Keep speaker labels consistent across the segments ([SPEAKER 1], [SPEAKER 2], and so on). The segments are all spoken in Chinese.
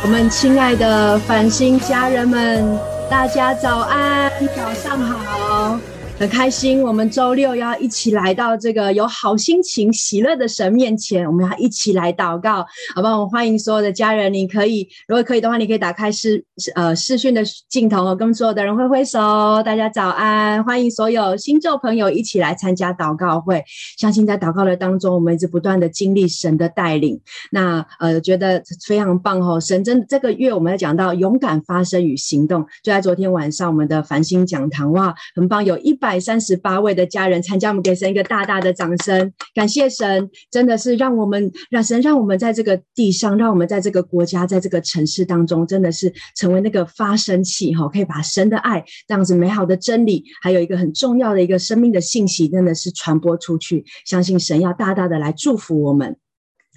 [SPEAKER 1] 我们亲爱的繁星家人们，大家早安，早上好。很开心，我们周六要一起来到这个有好心情、喜乐的神面前，我们要一起来祷告，好不好？我欢迎所有的家人，你可以，如果可以的话，你可以打开视呃视讯的镜头，跟所有的人挥挥手，大家早安，欢迎所有新旧朋友一起来参加祷告会。相信在祷告的当中，我们一直不断的经历神的带领，那呃觉得非常棒哦。神真这个月我们要讲到勇敢发声与行动，就在昨天晚上我们的繁星讲堂，哇，很棒，有一百。百三十八位的家人参加，我们给神一个大大的掌声，感谢神，真的是让我们让神让我们在这个地上，让我们在这个国家，在这个城市当中，真的是成为那个发声器哈，可以把神的爱这样子美好的真理，还有一个很重要的一个生命的信息，真的是传播出去。相信神要大大的来祝福我们。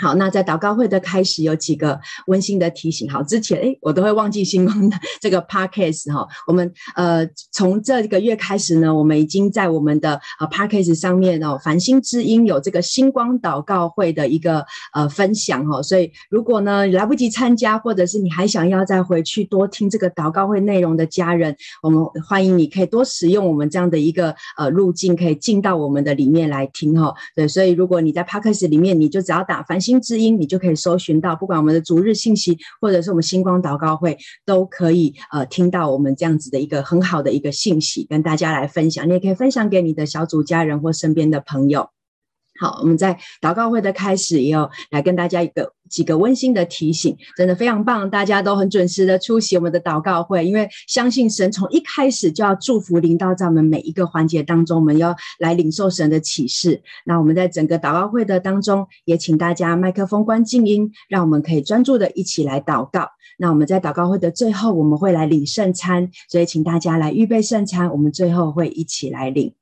[SPEAKER 1] 好，那在祷告会的开始有几个温馨的提醒。好，之前诶我都会忘记星光的这个 podcast 哈。我们呃从这个月开始呢，我们已经在我们的呃 podcast 上面哦，繁星之音有这个星光祷告会的一个呃分享哈。所以如果呢来不及参加，或者是你还想要再回去多听这个祷告会内容的家人，我们欢迎你可以多使用我们这样的一个呃路径，可以进到我们的里面来听哈。对，所以如果你在 podcast 里面，你就只要打繁星。知音，你就可以搜寻到，不管我们的逐日信息，或者是我们星光祷告会，都可以呃听到我们这样子的一个很好的一个信息，跟大家来分享。你也可以分享给你的小组家人或身边的朋友。好，我们在祷告会的开始也有来跟大家一个几个温馨的提醒，真的非常棒，大家都很准时的出席我们的祷告会，因为相信神从一开始就要祝福临到在我们每一个环节当中，我们要来领受神的启示。那我们在整个祷告会的当中，也请大家麦克风关静音，让我们可以专注的一起来祷告。那我们在祷告会的最后，我们会来领圣餐，所以请大家来预备圣餐，我们最后会一起来领。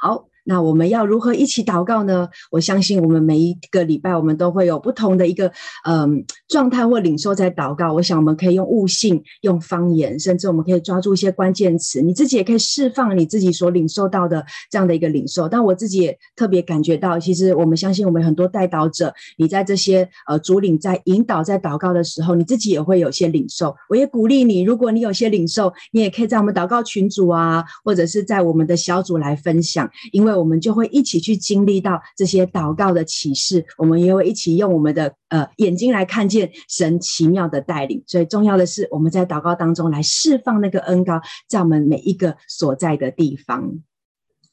[SPEAKER 1] 好。那我们要如何一起祷告呢？我相信我们每一个礼拜，我们都会有不同的一个嗯状态或领受在祷告。我想我们可以用悟性、用方言，甚至我们可以抓住一些关键词。你自己也可以释放你自己所领受到的这样的一个领受。但我自己也特别感觉到，其实我们相信我们很多代祷者，你在这些呃主领在引导在祷告的时候，你自己也会有些领受。我也鼓励你，如果你有些领受，你也可以在我们祷告群组啊，或者是在我们的小组来分享，因为。我们就会一起去经历到这些祷告的启示，我们也会一起用我们的呃眼睛来看见神奇妙的带领。所以重要的是，我们在祷告当中来释放那个恩膏，在我们每一个所在的地方。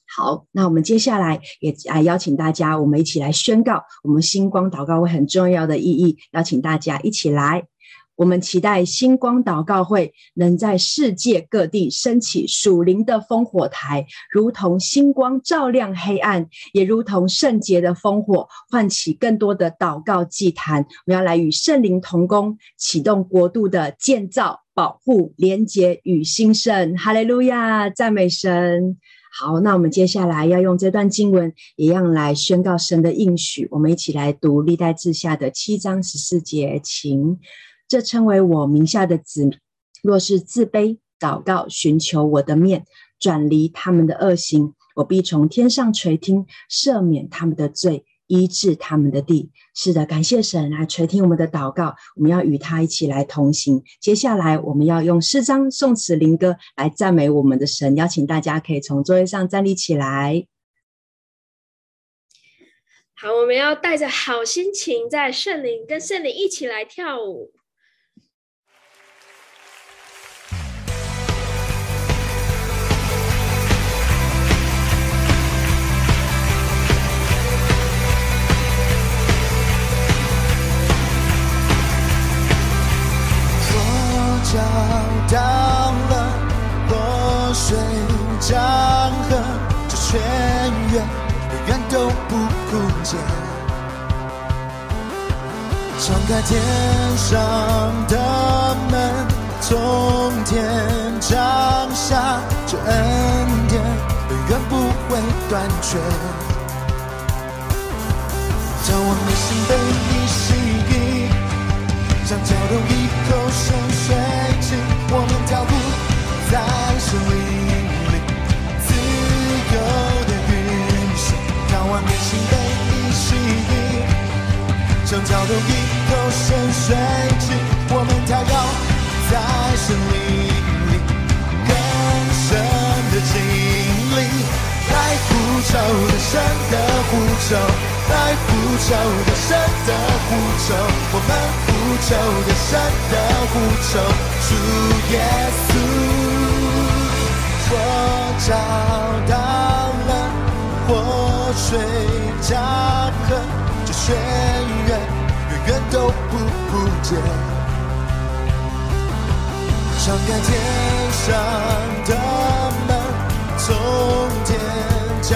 [SPEAKER 1] 好，那我们接下来也来邀请大家，我们一起来宣告我们星光祷告会很重要的意义，邀请大家一起来。我们期待星光祷告会能在世界各地升起属灵的烽火台，如同星光照亮黑暗，也如同圣洁的烽火唤起更多的祷告祭坛。我们要来与圣灵同工，启动国度的建造、保护、连结与兴盛。哈利路亚，赞美神！好，那我们接下来要用这段经文，一样来宣告神的应许。我们一起来读历代志下的七章十四节，请。这称为我名下的子民，若是自卑、祷告、寻求我的面，转离他们的恶行，我必从天上垂听，赦免他们的罪，医治他们的地。是的，感谢神来垂听我们的祷告，我们要与他一起来同行。接下来，我们要用诗章、颂词、灵歌来赞美我们的神。邀请大家可以从座位上站立起来。
[SPEAKER 2] 好，我们要带着好心情，在圣灵跟圣灵一起来跳舞。
[SPEAKER 3] 到了落水江河，这泉源永远都不枯竭。敞开天上的门，从天降下这恩典，永远不会断绝。将我内心被你吸引，像跳动一口深水。脚通已头深水起，我们跳跃在森林里更深的经历。来呼求的神的呼求，来呼求的神的呼求，我们呼求的神的呼求。主耶稣，我找到了活水江河。这泉源永远都不枯竭，敞开天上的门。从天降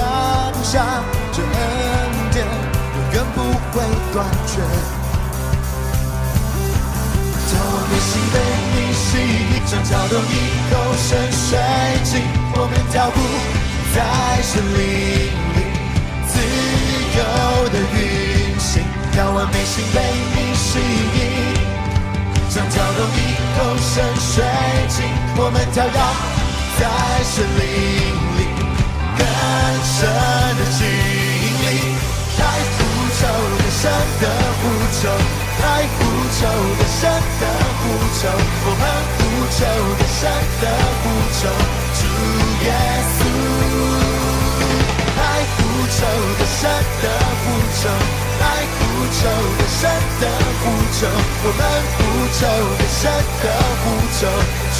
[SPEAKER 3] 下这恩典，永远不会断绝。眺望内心被你吸引，想跳动一口深水井，我们脚步在森林里自跳跃。在森林里，更深的经历，在呼求的神的呼求，在呼求的神的呼求，我们复仇的神的呼求，主耶稣，来复仇的神的呼求，来复仇的神的呼求，我们复仇的神的呼求，主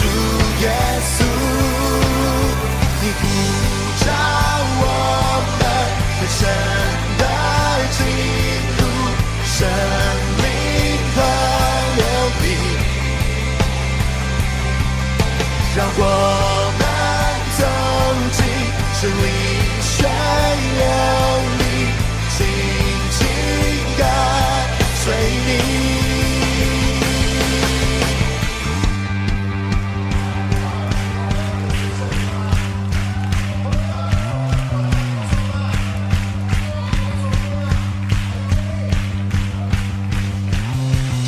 [SPEAKER 3] 耶稣。你呼召我们更深的进入生命河流里，让我们走进生命水流里，紧紧跟随你。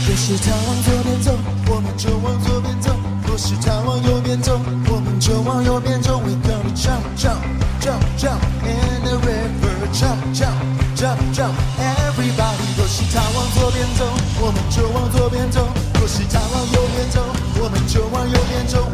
[SPEAKER 3] 若是他往左边走，我们就往左边走；若是他往右边走，我们就往右边走。We gonna jump, jump, jump, jump in the river, jump, jump, jump, jump, everybody。若是他往左边走，我们就往左边走；若是他往右边走，我们就往右边走。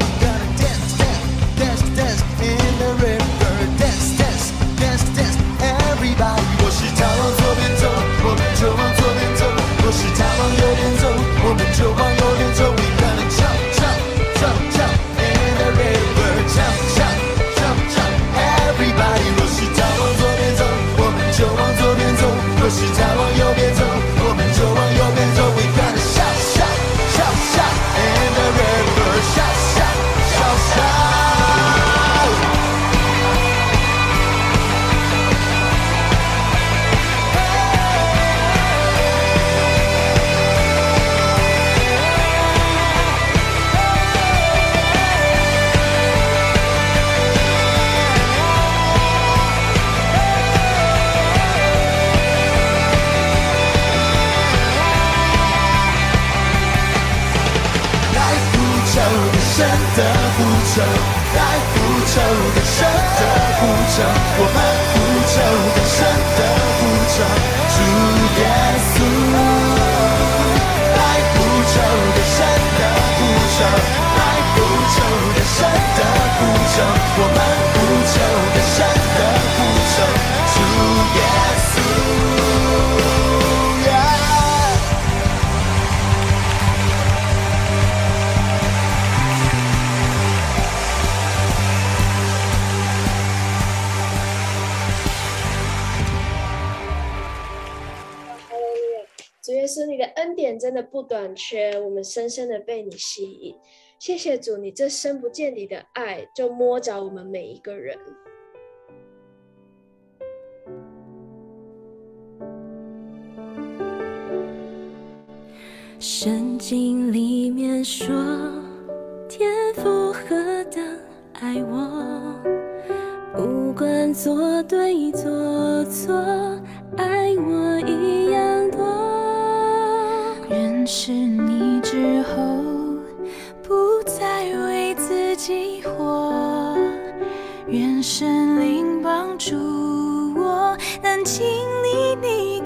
[SPEAKER 2] 短缺，我们深深的被你吸引。谢谢主，你这深不见底的爱就摸着我们每一个人。
[SPEAKER 4] 圣经里面说，天父何等爱我，不管做对做错，爱我一样多。是你之后，不再为自己活。愿神灵帮助我，能经历你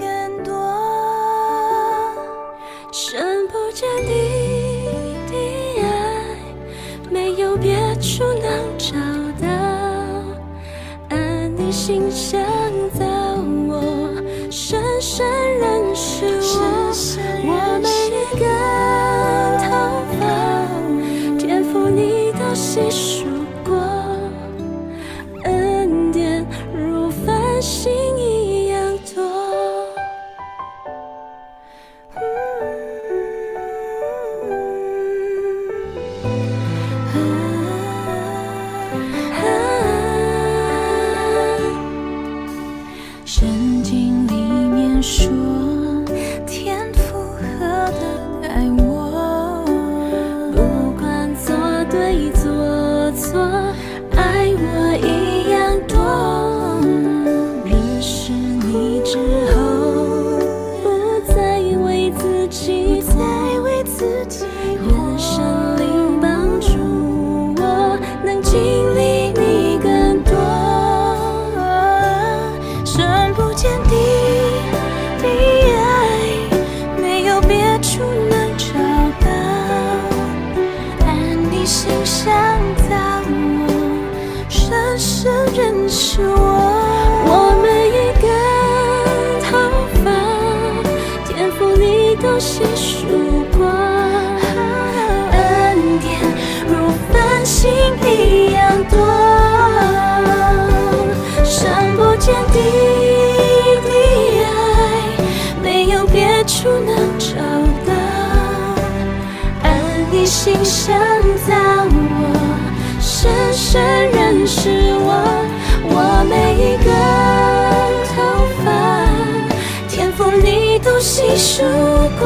[SPEAKER 4] 认识我。我每一个头发，天赋你都细数过，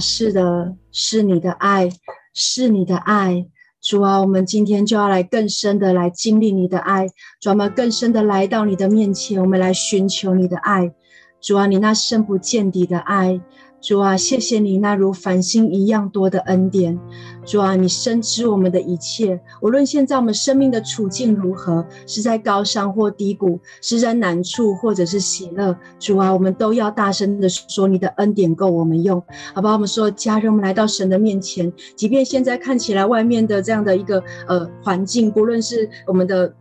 [SPEAKER 4] 是的，
[SPEAKER 1] 是你的爱，是你的爱。主啊，我们今天就要来更深的来经历你的爱，主啊，我们更深的来到你的面前，我们来寻求你的爱。主啊，你那深不见底的爱。主啊，谢谢你那如繁星一样多的恩典。主啊，你深知我们的一切，无论现在我们生命的处境如何，是在高山或低谷，是在难处或者是喜乐。主啊，我们都要大声的说，你的恩典够我们用，好不好？我们说，家人，我们来到神的面前，即便现在看起来外面的这样的一个呃环境，不论是我们的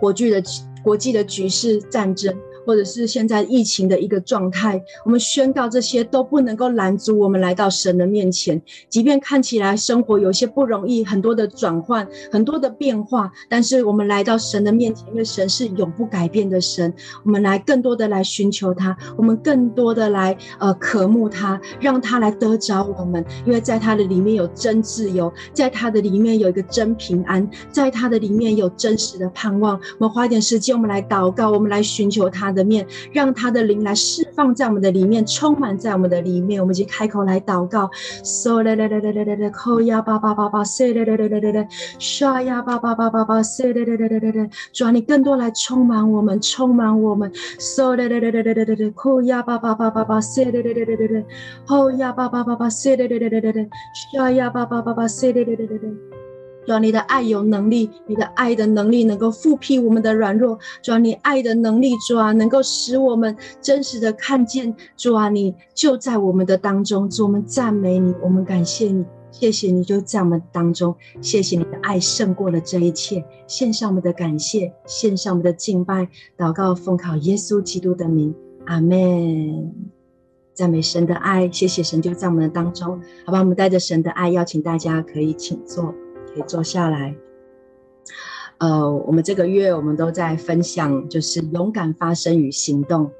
[SPEAKER 1] 国际的国际的局势、战争。或者是现在疫情的一个状态，我们宣告这些都不能够拦阻我们来到神的面前。即便看起来生活有些不容易，很多的转换，很多的变化，但是我们来到神的面前，因为神是永不改变的神。我们来更多的来寻求他，我们更多的来呃渴慕他，让他来得着我们。因为在他的里面有真自由，在他的里面有一个真平安，在他的里面有真实的盼望。我们花一点时间，我们来祷告，我们来寻求他的面，让他的灵来释放在我们的里面，充满在我们的里面。我们已经开口来祷告，嗦啦啦啦啦啦啦啦，扣呀叭叭叭叭，嗦啦啦啦啦啦啦，刷呀叭叭叭叭叭，嗦啦啦啦啦啦啦。主啊，你更多来充满我们，充满我们，嗦啦啦啦啦啦啦啦啦，扣呀叭叭叭叭叭，嗦啦啦啦啦啦啦，扣呀叭叭叭叭叭，嗦啦啦啦啦啦啦，刷呀叭叭叭叭，嗦啦啦啦啦啦。主啊，你的爱有能力，你的爱的能力能够复辟我们的软弱。主啊，你爱的能力，主啊，能够使我们真实的看见。主啊，你就在我们的当中。主，我们赞美你，我们感谢你，谢谢你就在我们当中。谢谢你的爱胜过了这一切。献上我们的感谢，献上我们的敬拜，祷告奉靠耶稣基督的名，阿门。赞美神的爱，谢谢神就在我们的当中。好吧，我们带着神的爱，邀请大家可以请坐。可以坐下来。呃，我们这个月我们都在分享，就是勇敢发声与行动。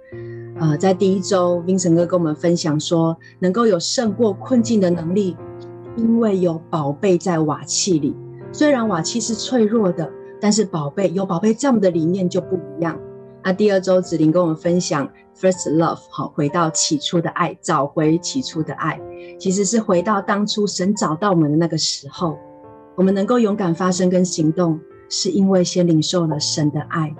[SPEAKER 1] 呃，在第一周，Vincent 哥跟我们分享说，能够有胜过困境的能力，因为有宝贝在瓦器里。虽然瓦器是脆弱的，但是宝贝有宝贝在我们的理念就不一样。那第二周子玲跟我们分享 first love，好，回到起初的爱，找回起初的爱，其实是回到当初神找到我们的那个时候，我们能够勇敢发声跟行动，是因为先领受了神的爱。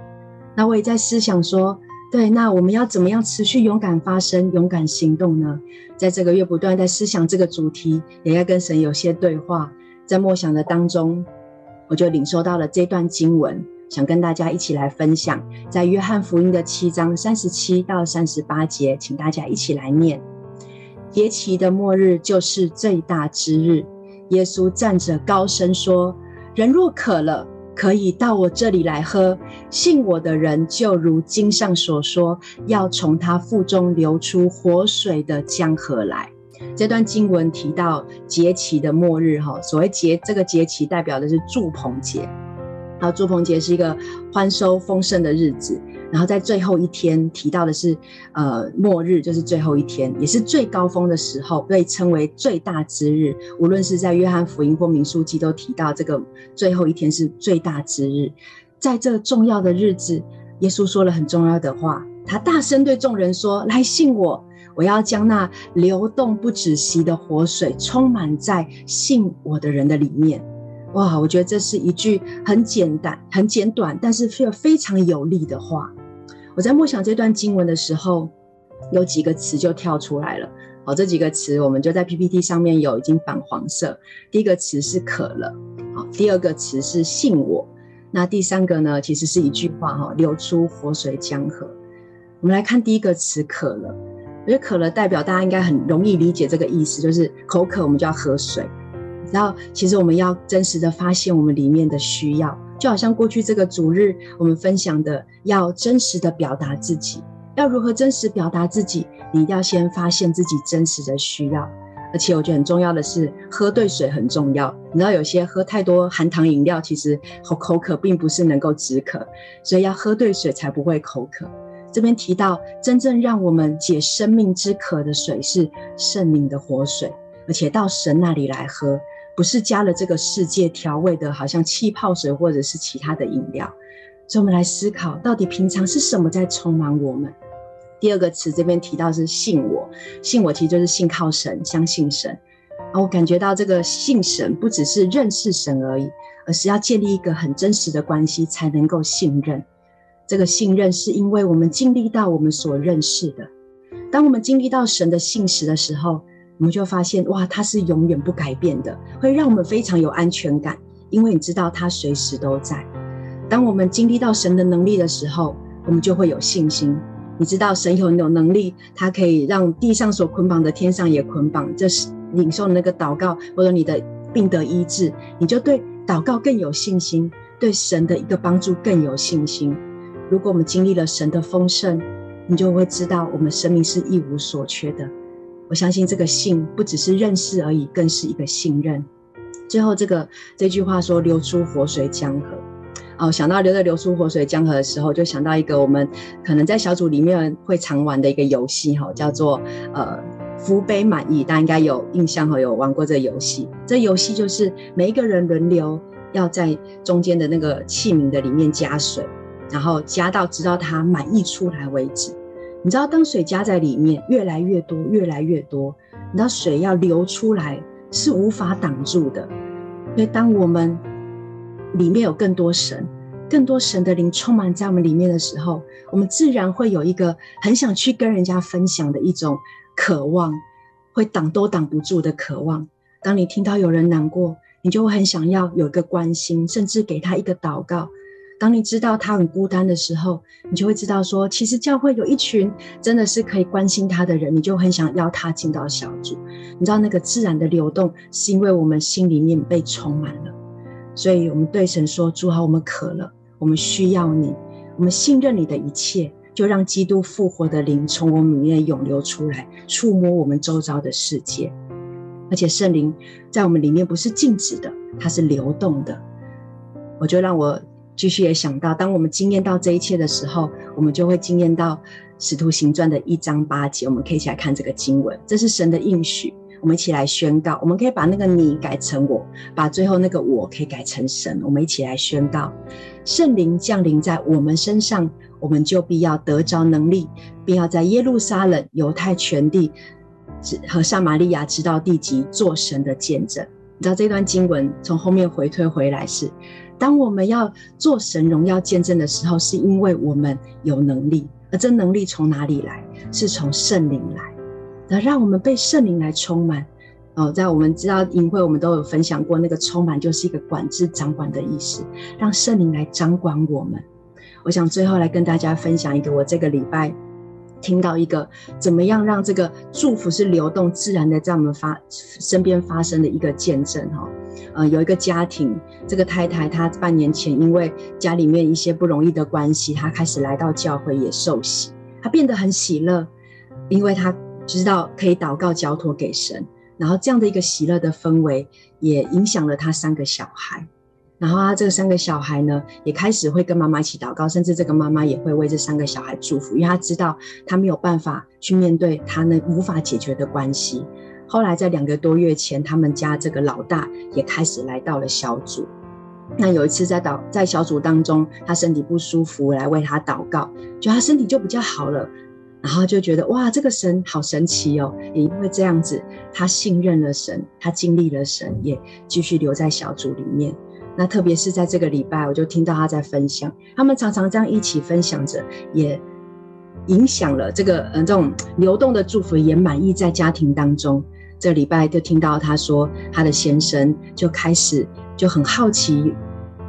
[SPEAKER 1] 那我也在思想说，对，那我们要怎么样持续勇敢发声、勇敢行动呢？在这个月不断在思想这个主题，也要跟神有些对话，在默想的当中，我就领受到了这段经文。想跟大家一起来分享，在约翰福音的七章三十七到三十八节，请大家一起来念。节期的末日就是最大之日。耶稣站着高声说：“人若渴了，可以到我这里来喝。信我的人，就如经上所说，要从他腹中流出活水的江河来。”这段经文提到节期的末日，哈，所谓节，这个节期代表的是祝棚节。然后住棚节是一个欢收丰盛的日子，然后在最后一天提到的是，呃，末日就是最后一天，也是最高峰的时候，被称为最大之日。无论是在约翰福音或民书记都提到这个最后一天是最大之日。在这重要的日子，耶稣说了很重要的话，他大声对众人说：“来信我，我要将那流动不止息的活水充满在信我的人的里面。”哇，我觉得这是一句很简单、很简短，但是却非常有力的话。我在默想这段经文的时候，有几个词就跳出来了。好，这几个词我们就在 PPT 上面有已经反黄色。第一个词是渴了，好，第二个词是信我。那第三个呢，其实是一句话哈，流出活水江河。我们来看第一个词渴了，我觉得渴了代表大家应该很容易理解这个意思，就是口渴，我们就要喝水。然后，其实我们要真实的发现我们里面的需要，就好像过去这个主日我们分享的，要真实的表达自己。要如何真实表达自己？你一定要先发现自己真实的需要。而且我觉得很重要的是，喝对水很重要。你知道，有些喝太多含糖饮料，其实口口渴，并不是能够止渴，所以要喝对水才不会口渴。这边提到，真正让我们解生命之渴的水是圣灵的活水，而且到神那里来喝。不是加了这个世界调味的，好像气泡水或者是其他的饮料。所以，我们来思考，到底平常是什么在充满我们？第二个词这边提到是信我，信我其实就是信靠神，相信神。啊我感觉到这个信神，不只是认识神而已，而是要建立一个很真实的关系，才能够信任。这个信任是因为我们经历到我们所认识的。当我们经历到神的信实的时候。我们就发现，哇，他是永远不改变的，会让我们非常有安全感，因为你知道他随时都在。当我们经历到神的能力的时候，我们就会有信心。你知道神有有能力，他可以让地上所捆绑的天上也捆绑。这是领受那个祷告，或者你的病得医治，你就对祷告更有信心，对神的一个帮助更有信心。如果我们经历了神的丰盛，你就会知道我们生命是一无所缺的。我相信这个信不只是认识而已，更是一个信任。最后，这个这句话说“流出活水江河”，哦，想到流着流出活水江河的时候，就想到一个我们可能在小组里面会常玩的一个游戏，哈，叫做呃“福杯满溢”，大家应该有印象和有玩过这个游戏。这游戏就是每一个人轮流要在中间的那个器皿的里面加水，然后加到直到它满溢出来为止。你知道，当水加在里面越来越多，越来越多，你知道水要流出来是无法挡住的。所以，当我们里面有更多神、更多神的灵充满在我们里面的时候，我们自然会有一个很想去跟人家分享的一种渴望，会挡都挡不住的渴望。当你听到有人难过，你就会很想要有一个关心，甚至给他一个祷告。当你知道他很孤单的时候，你就会知道说，其实教会有一群真的是可以关心他的人，你就很想邀他进到小组。你知道那个自然的流动，是因为我们心里面被充满了。所以我们对神说：“主啊，我们渴了，我们需要你，我们信任你的一切，就让基督复活的灵从我们里面涌流出来，触摸我们周遭的世界。而且圣灵在我们里面不是静止的，它是流动的。”我就让我。继续也想到，当我们惊艳到这一切的时候，我们就会惊艳到《使徒行传》的一章八节。我们可以一起来看这个经文，这是神的应许。我们一起来宣告，我们可以把那个你改成我，把最后那个我可以改成神。我们一起来宣告：圣灵降临在我们身上，我们就必要得着能力，并要在耶路撒冷、犹太全地和撒玛利亚直到地极做神的见证。你知道这段经文从后面回推回来是：当我们要做神荣耀见证的时候，是因为我们有能力，而这能力从哪里来？是从圣灵来。那让我们被圣灵来充满哦，在我们知道营会，我们都有分享过，那个充满就是一个管制、掌管的意思，让圣灵来掌管我们。我想最后来跟大家分享一个，我这个礼拜听到一个怎么样让这个祝福是流动、自然的在我们发身边发生的一个见证哈。呃，有一个家庭，这个太太她半年前因为家里面一些不容易的关系，她开始来到教会也受洗，她变得很喜乐，因为她。知道可以祷告交托给神，然后这样的一个喜乐的氛围也影响了他三个小孩，然后他这三个小孩呢也开始会跟妈妈一起祷告，甚至这个妈妈也会为这三个小孩祝福，因为他知道他没有办法去面对他那无法解决的关系。后来在两个多月前，他们家这个老大也开始来到了小组。那有一次在祷在小组当中，他身体不舒服，来为他祷告，就他身体就比较好了。然后就觉得哇，这个神好神奇哦！也因为这样子，他信任了神，他经历了神，也继续留在小组里面。那特别是在这个礼拜，我就听到他在分享，他们常常这样一起分享着，也影响了这个嗯这种流动的祝福，也满溢在家庭当中。这礼拜就听到他说，他的先生就开始就很好奇。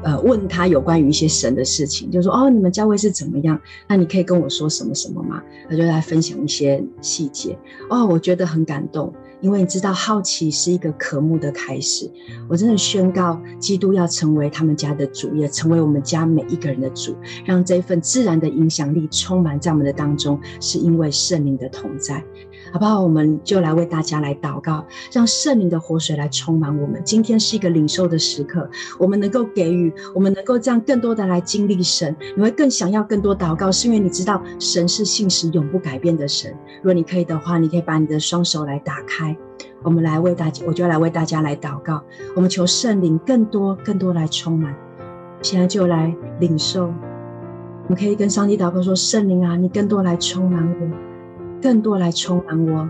[SPEAKER 1] 呃，问他有关于一些神的事情，就说哦，你们教会是怎么样？那你可以跟我说什么什么吗？他就来分享一些细节。哦，我觉得很感动，因为你知道，好奇是一个渴慕的开始。我真的宣告，基督要成为他们家的主，也成为我们家每一个人的主，让这份自然的影响力充满在我们的当中，是因为圣灵的同在。好不好？我们就来为大家来祷告，让圣灵的活水来充满我们。今天是一个领受的时刻，我们能够给予，我们能够这样更多的来经历神。你会更想要更多祷告，是因为你知道神是信实永不改变的神。如果你可以的话，你可以把你的双手来打开，我们来为大家，我就来为大家来祷告。我们求圣灵更多、更多来充满。现在就来领受，我们可以跟上帝祷告说：圣灵啊，你更多来充满我。更多来充满我，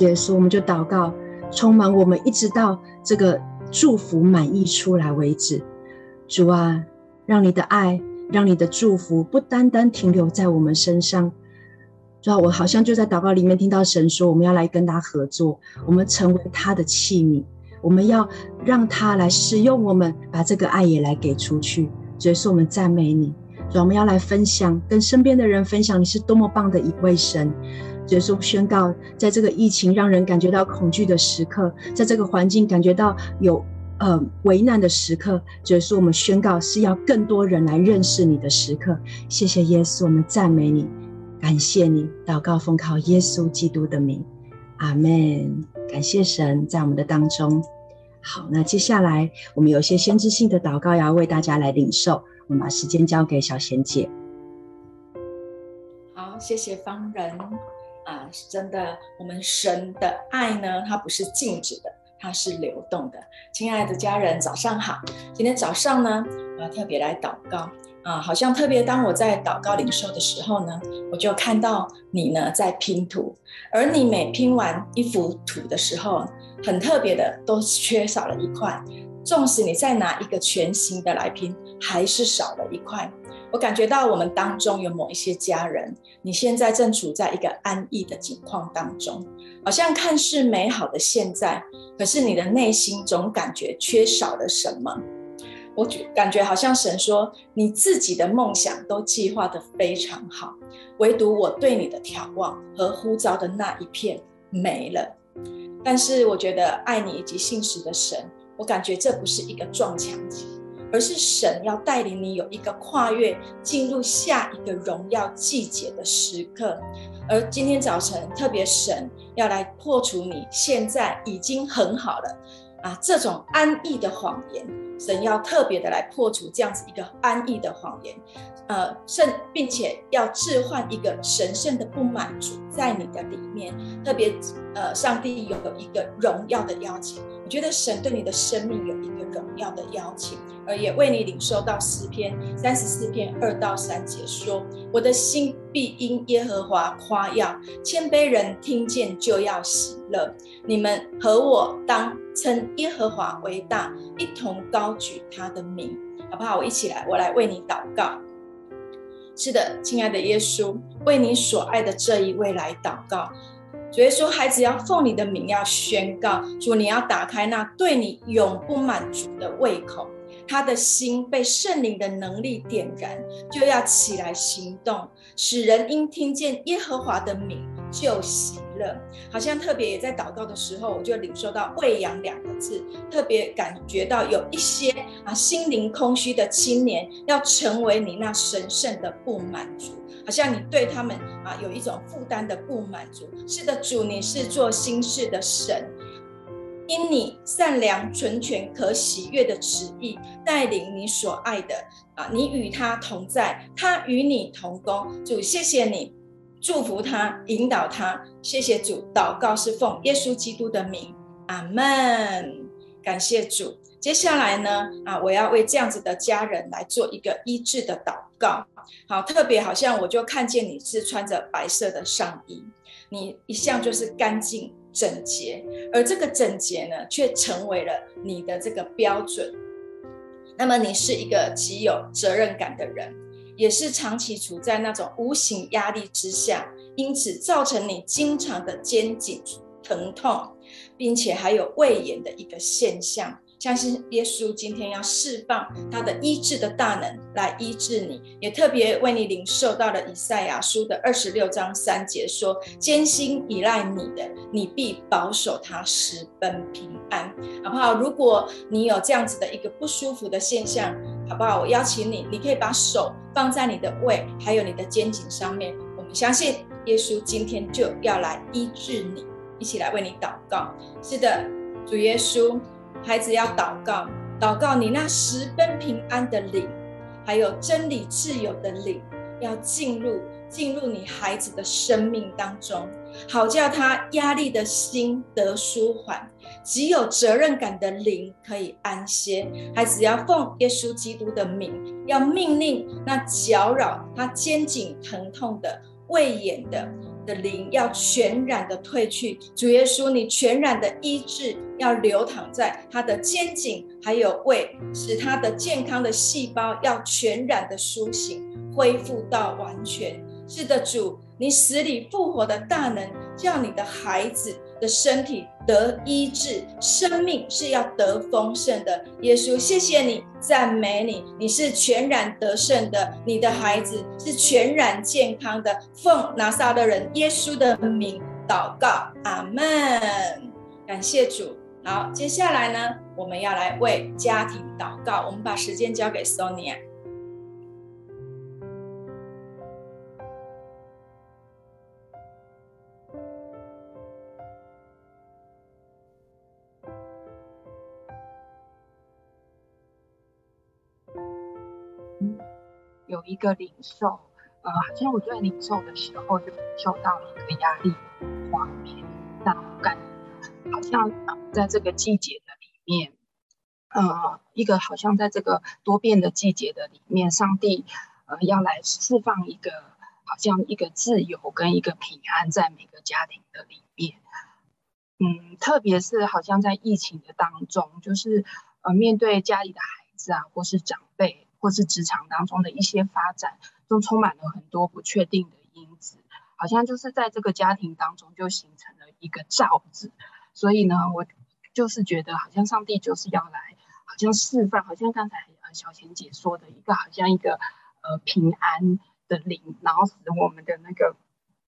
[SPEAKER 1] 耶稣，我们就祷告，充满我们，一直到这个祝福满溢出来为止。主啊，让你的爱，让你的祝福不单单停留在我们身上。主啊，我好像就在祷告里面听到神说，我们要来跟他合作，我们成为他的器皿，我们要让他来使用我们，把这个爱也来给出去。耶稣，我们赞美你。所以我们要来分享，跟身边的人分享，你是多么棒的一位神。耶稣宣告，在这个疫情让人感觉到恐惧的时刻，在这个环境感觉到有呃危难的时刻，耶稣，我们宣告是要更多人来认识你的时刻。谢谢耶稣，我们赞美你，感谢你。祷告奉靠耶稣基督的名，阿门。感谢神在我们的当中。好，那接下来我们有些先知性的祷告要为大家来领受。我们把时间交给小贤姐。
[SPEAKER 5] 好，谢谢方人啊，是真的，我们神的爱呢，它不是静止的，它是流动的。亲爱的家人，早上好。今天早上呢，我要特别来祷告啊，好像特别当我在祷告领受的时候呢，我就看到你呢在拼图，而你每拼完一幅图的时候，很特别的都缺少了一块。纵使你再拿一个全新的来拼，还是少了一块。我感觉到我们当中有某一些家人，你现在正处在一个安逸的境况当中，好像看似美好的现在，可是你的内心总感觉缺少了什么。我觉感觉好像神说，你自己的梦想都计划得非常好，唯独我对你的眺望和呼召的那一片没了。但是我觉得爱你以及信实的神。我感觉这不是一个撞墙期，而是神要带领你有一个跨越，进入下一个荣耀季节的时刻。而今天早晨，特别神要来破除你现在已经很好了啊这种安逸的谎言，神要特别的来破除这样子一个安逸的谎言，呃，甚并且要置换一个神圣的不满足在你的里面。特别，呃，上帝有一个荣耀的邀请，我觉得神对你的生命有一个荣耀的邀请，而也为你领受到诗篇三十四篇二到三节说：“我的心必因耶和华夸耀，谦卑人听见就要喜乐。你们和我当称耶和华为大，一同高举他的名，好不好？我一起来，我来为你祷告。是的，亲爱的耶稣，为你所爱的这一位来祷告。主耶稣，孩子要奉你的名要宣告，主你要打开那对你永不满足的胃口。他的心被圣灵的能力点燃，就要起来行动，使人因听见耶和华的名就喜乐。好像特别也在祷告的时候，我就领受到“喂养”两个字，特别感觉到有一些啊心灵空虚的青年，要成为你那神圣的不满足，好像你对他们啊有一种负担的不满足。是的，主，你是做新事的神。因你善良、纯全、可喜悦的旨意，带领你所爱的啊，你与他同在，他与你同工。主，谢谢你，祝福他，引导他。谢谢主，祷告是奉耶稣基督的名，阿门。感谢主。接下来呢，啊，我要为这样子的家人来做一个医治的祷告。好，特别好像我就看见你是穿着白色的上衣，你一向就是干净。整洁，而这个整洁呢，却成为了你的这个标准。那么，你是一个极有责任感的人，也是长期处在那种无形压力之下，因此造成你经常的肩颈疼痛，并且还有胃炎的一个现象。相信耶稣今天要释放他的医治的大能来医治你，也特别为你领受到了以赛亚书的二十六章三节说：“艰辛依赖你的，你必保守他，十分平安。”好不好？如果你有这样子的一个不舒服的现象，好不好？我邀请你，你可以把手放在你的胃，还有你的肩颈上面。我们相信耶稣今天就要来医治你，一起来为你祷告。是的，主耶稣。孩子要祷告，祷告你那十分平安的灵，还有真理自由的灵，要进入进入你孩子的生命当中，好叫他压力的心得舒缓，极有责任感的灵可以安歇。孩子要奉耶稣基督的名，要命令那搅扰他肩颈疼痛的、胃炎的。的灵要全然的退去，主耶稣，你全然的医治要流淌在他的肩颈，还有胃，使他的健康的细胞要全然的苏醒，恢复到完全。是的，主，你死里复活的大能，叫你的孩子的身体得医治，生命是要得丰盛的。耶稣，谢谢你，赞美你，你是全然得胜的，你的孩子是全然健康的。奉拿撒勒人耶稣的名祷告，阿门。感谢主。好，接下来呢，我们要来为家庭祷告。我们把时间交给 Sonia。
[SPEAKER 6] 有一个领受，呃，好像我在领受的时候就受到了一个压力画面，那我感觉好像在这个季节的里面，呃，一个好像在这个多变的季节的里面，上帝呃要来释放一个好像一个自由跟一个平安在每个家庭的里面，嗯，特别是好像在疫情的当中，就是呃面对家里的孩子啊，或是长辈。或是职场当中的一些发展，都充满了很多不确定的因子，好像就是在这个家庭当中就形成了一个罩子。所以呢，我就是觉得好像上帝就是要来，好像释放，好像刚才呃小贤姐说的一个，好像一个呃平安的灵，然后使我们的那个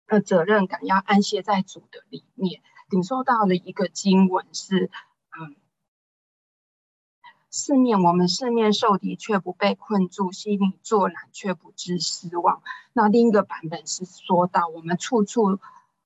[SPEAKER 6] 呃责任感要安歇在主的里面。领受到了一个经文是。四面我们四面受敌，却不被困住；心里作难，却不知失望。那另一个版本是说到，我们处处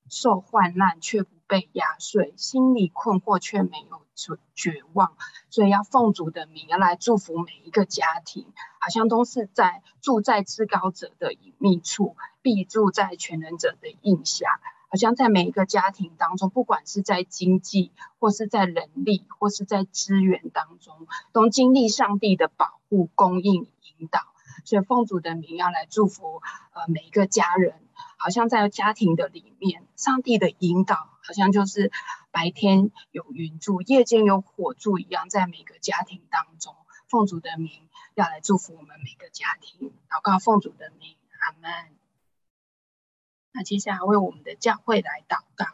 [SPEAKER 6] 受患难却不被压碎，心里困惑却没有绝绝望，所以要奉主的名要来祝福每一个家庭，好像都是在住在至高者的隐秘处，必住在全能者的荫下。好像在每一个家庭当中，不管是在经济，或是在人力，或是在资源当中，都经历上帝的保护、供应、引导。所以奉主的名要来祝福呃每一个家人，好像在家庭的里面，上帝的引导好像就是白天有云柱，夜间有火柱一样，在每个家庭当中，奉主的名要来祝福我们每个家庭。祷告奉主的名，阿门。那接下来为我们的教会来祷告。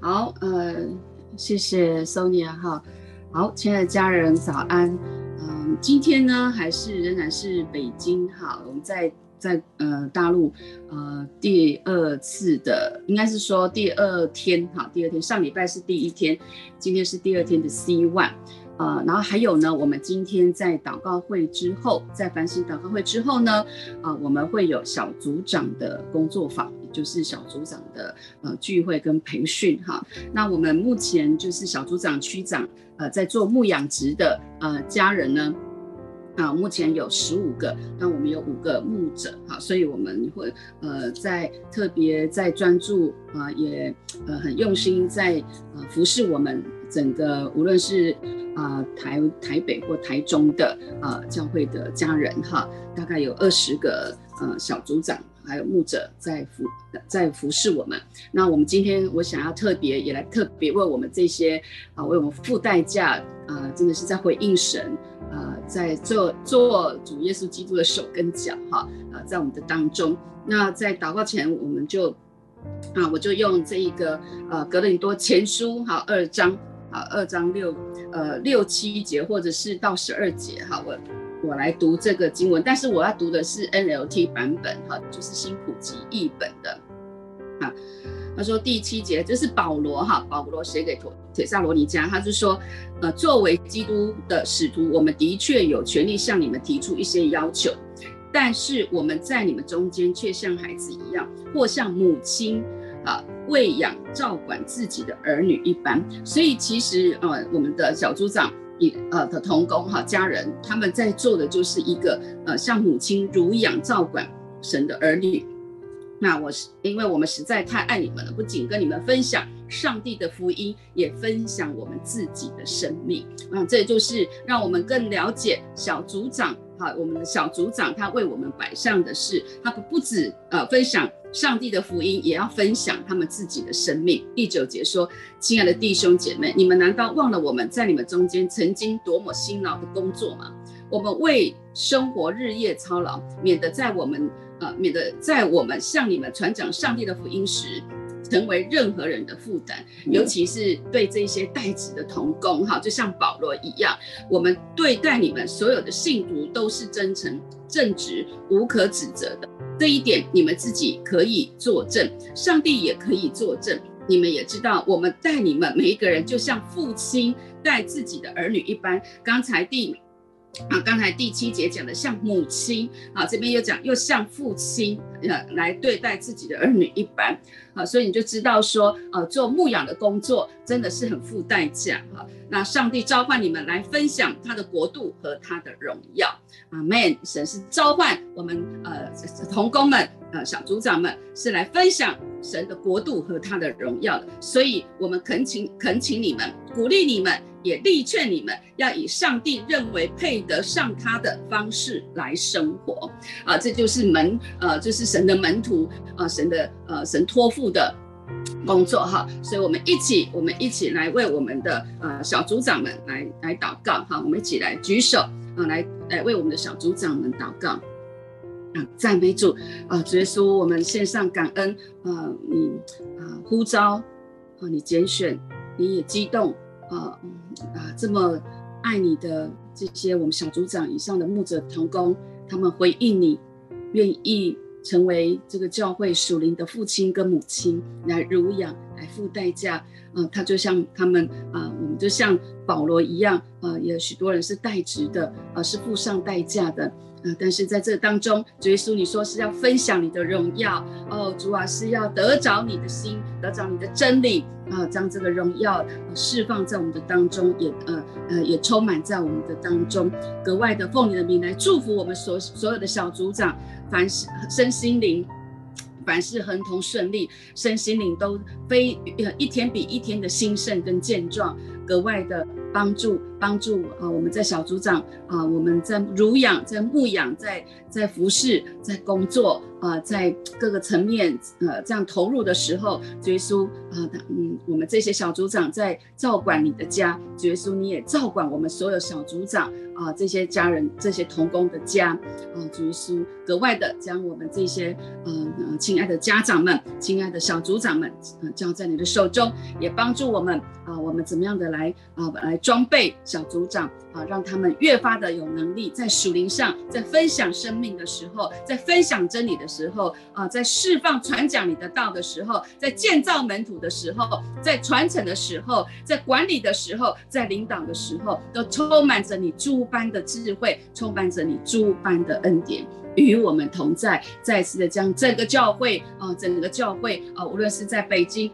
[SPEAKER 7] 好，呃，谢谢 Sonia 哈。好，亲爱的家人，早安。嗯，今天呢，还是仍然是北京哈。我们在在呃大陆呃第二次的，应该是说第二天哈，第二天上礼拜是第一天，今天是第二天的 C one。呃，然后还有呢，我们今天在祷告会之后，在反省祷告会之后呢，啊、我们会有小组长的工作坊，也就是小组长的呃聚会跟培训哈。那我们目前就是小组长、区长呃在做牧养职的呃家人呢。啊，目前有十五个，那我们有五个牧者，哈，所以我们会呃在特别在专注啊，也呃很用心在呃服侍我们整个无论是啊台台北或台中的啊教会的家人哈，大概有二十个呃小组长还有牧者在服在服侍我们。那我们今天我想要特别也来特别为我们这些啊为我们付代价啊，真的是在回应神。呃，在做做主耶稣基督的手跟脚哈，呃，在我们的当中。那在祷告前，我们就啊，我就用这一个呃，格林多前书哈二章啊二章六呃六七节，或者是到十二节哈，我我来读这个经文，但是我要读的是 NLT 版本哈，就是新普及译本的啊。他说第七节，这是保罗哈，保罗写给托铁萨罗尼迦，他就说，呃，作为基督的使徒，我们的确有权利向你们提出一些要求，但是我们在你们中间却像孩子一样，或像母亲啊喂养照管自己的儿女一般。所以其实呃，我们的小组长也呃的同工哈家人，他们在做的就是一个呃像母亲乳养照管神的儿女。那我是因为我们实在太爱你们了，不仅跟你们分享上帝的福音，也分享我们自己的生命。啊，这就是让我们更了解小组长哈，我们的小组长他为我们摆上的是，他不不止呃分享上帝的福音，也要分享他们自己的生命。第九节说：“亲爱的弟兄姐妹，你们难道忘了我们在你们中间曾经多么辛劳的工作吗？我们为生活日夜操劳，免得在我们。”呃，免得在我们向你们传讲上帝的福音时，成为任何人的负担，尤其是对这些代职的同工，哈，就像保罗一样，我们对待你们所有的信徒都是真诚、正直、无可指责的。这一点你们自己可以作证，上帝也可以作证。你们也知道，我们带你们每一个人，就像父亲带自己的儿女一般。刚才第。啊，刚才第七节讲的像母亲啊，这边又讲又像父亲呃来对待自己的儿女一般啊，所以你就知道说，呃，做牧养的工作真的是很付代价哈。那上帝召唤你们来分享他的国度和他的荣耀，阿门。神是召唤我们呃同工们呃小组长们是来分享神的国度和他的荣耀的，所以我们恳请恳请你们，鼓励你们。也力劝你们要以上帝认为配得上他的方式来生活。啊，这就是门呃，就是神的门徒啊，神的呃神托付的工作哈，所以我们一起我们一起来为我们的呃小组长们来来祷告哈，我们一起来举手啊，来来为我们的小组长们祷告。啊，赞美主啊，主耶稣，我们献上感恩啊，你啊呼召啊，你拣选，你也激动。啊，啊，这么爱你的这些我们小组长以上的牧者同工，他们回应你，愿意成为这个教会属灵的父亲跟母亲，来乳养、来付代价。啊，他就像他们啊、我们就像保罗一样，呃，也有许多人是代职的，呃，是付上代价的。啊，但是在这当中，主耶稣你说是要分享你的荣耀哦，主啊是要得着你的心，得着你的真理啊，将这个荣耀释放在我们的当中，也呃呃也充满在我们的当中，格外的奉你的名来祝福我们所所有的小组长，凡是身心灵，凡事亨通顺利，身心灵都非呃一天比一天的兴盛跟健壮，格外的。帮助帮助啊！我们在小组长啊，我们在乳养、在牧养、在在服侍、在工作啊，在各个层面呃这样投入的时候，耶稣啊，嗯，我们这些小组长在照管你的家，耶稣你也照管我们所有小组长啊，这些家人、这些同工的家啊，主耶稣格外的将我们这些呃亲爱的家长们、亲爱的小组长们，呃，交在你的手中，也帮助我们啊，我们怎么样的来啊来。装备小组长啊，让他们越发的有能力，在属灵上，在分享生命的时候，在分享真理的时候啊，在释放传讲你的道的时候，在建造门徒的时候，在传承的时候，在管理的时候，在领导的时候，都充满着你诸般的智慧，充满着你诸般的恩典，与我们同在。再次的将这个教会啊，整个教会啊，无论是在北京。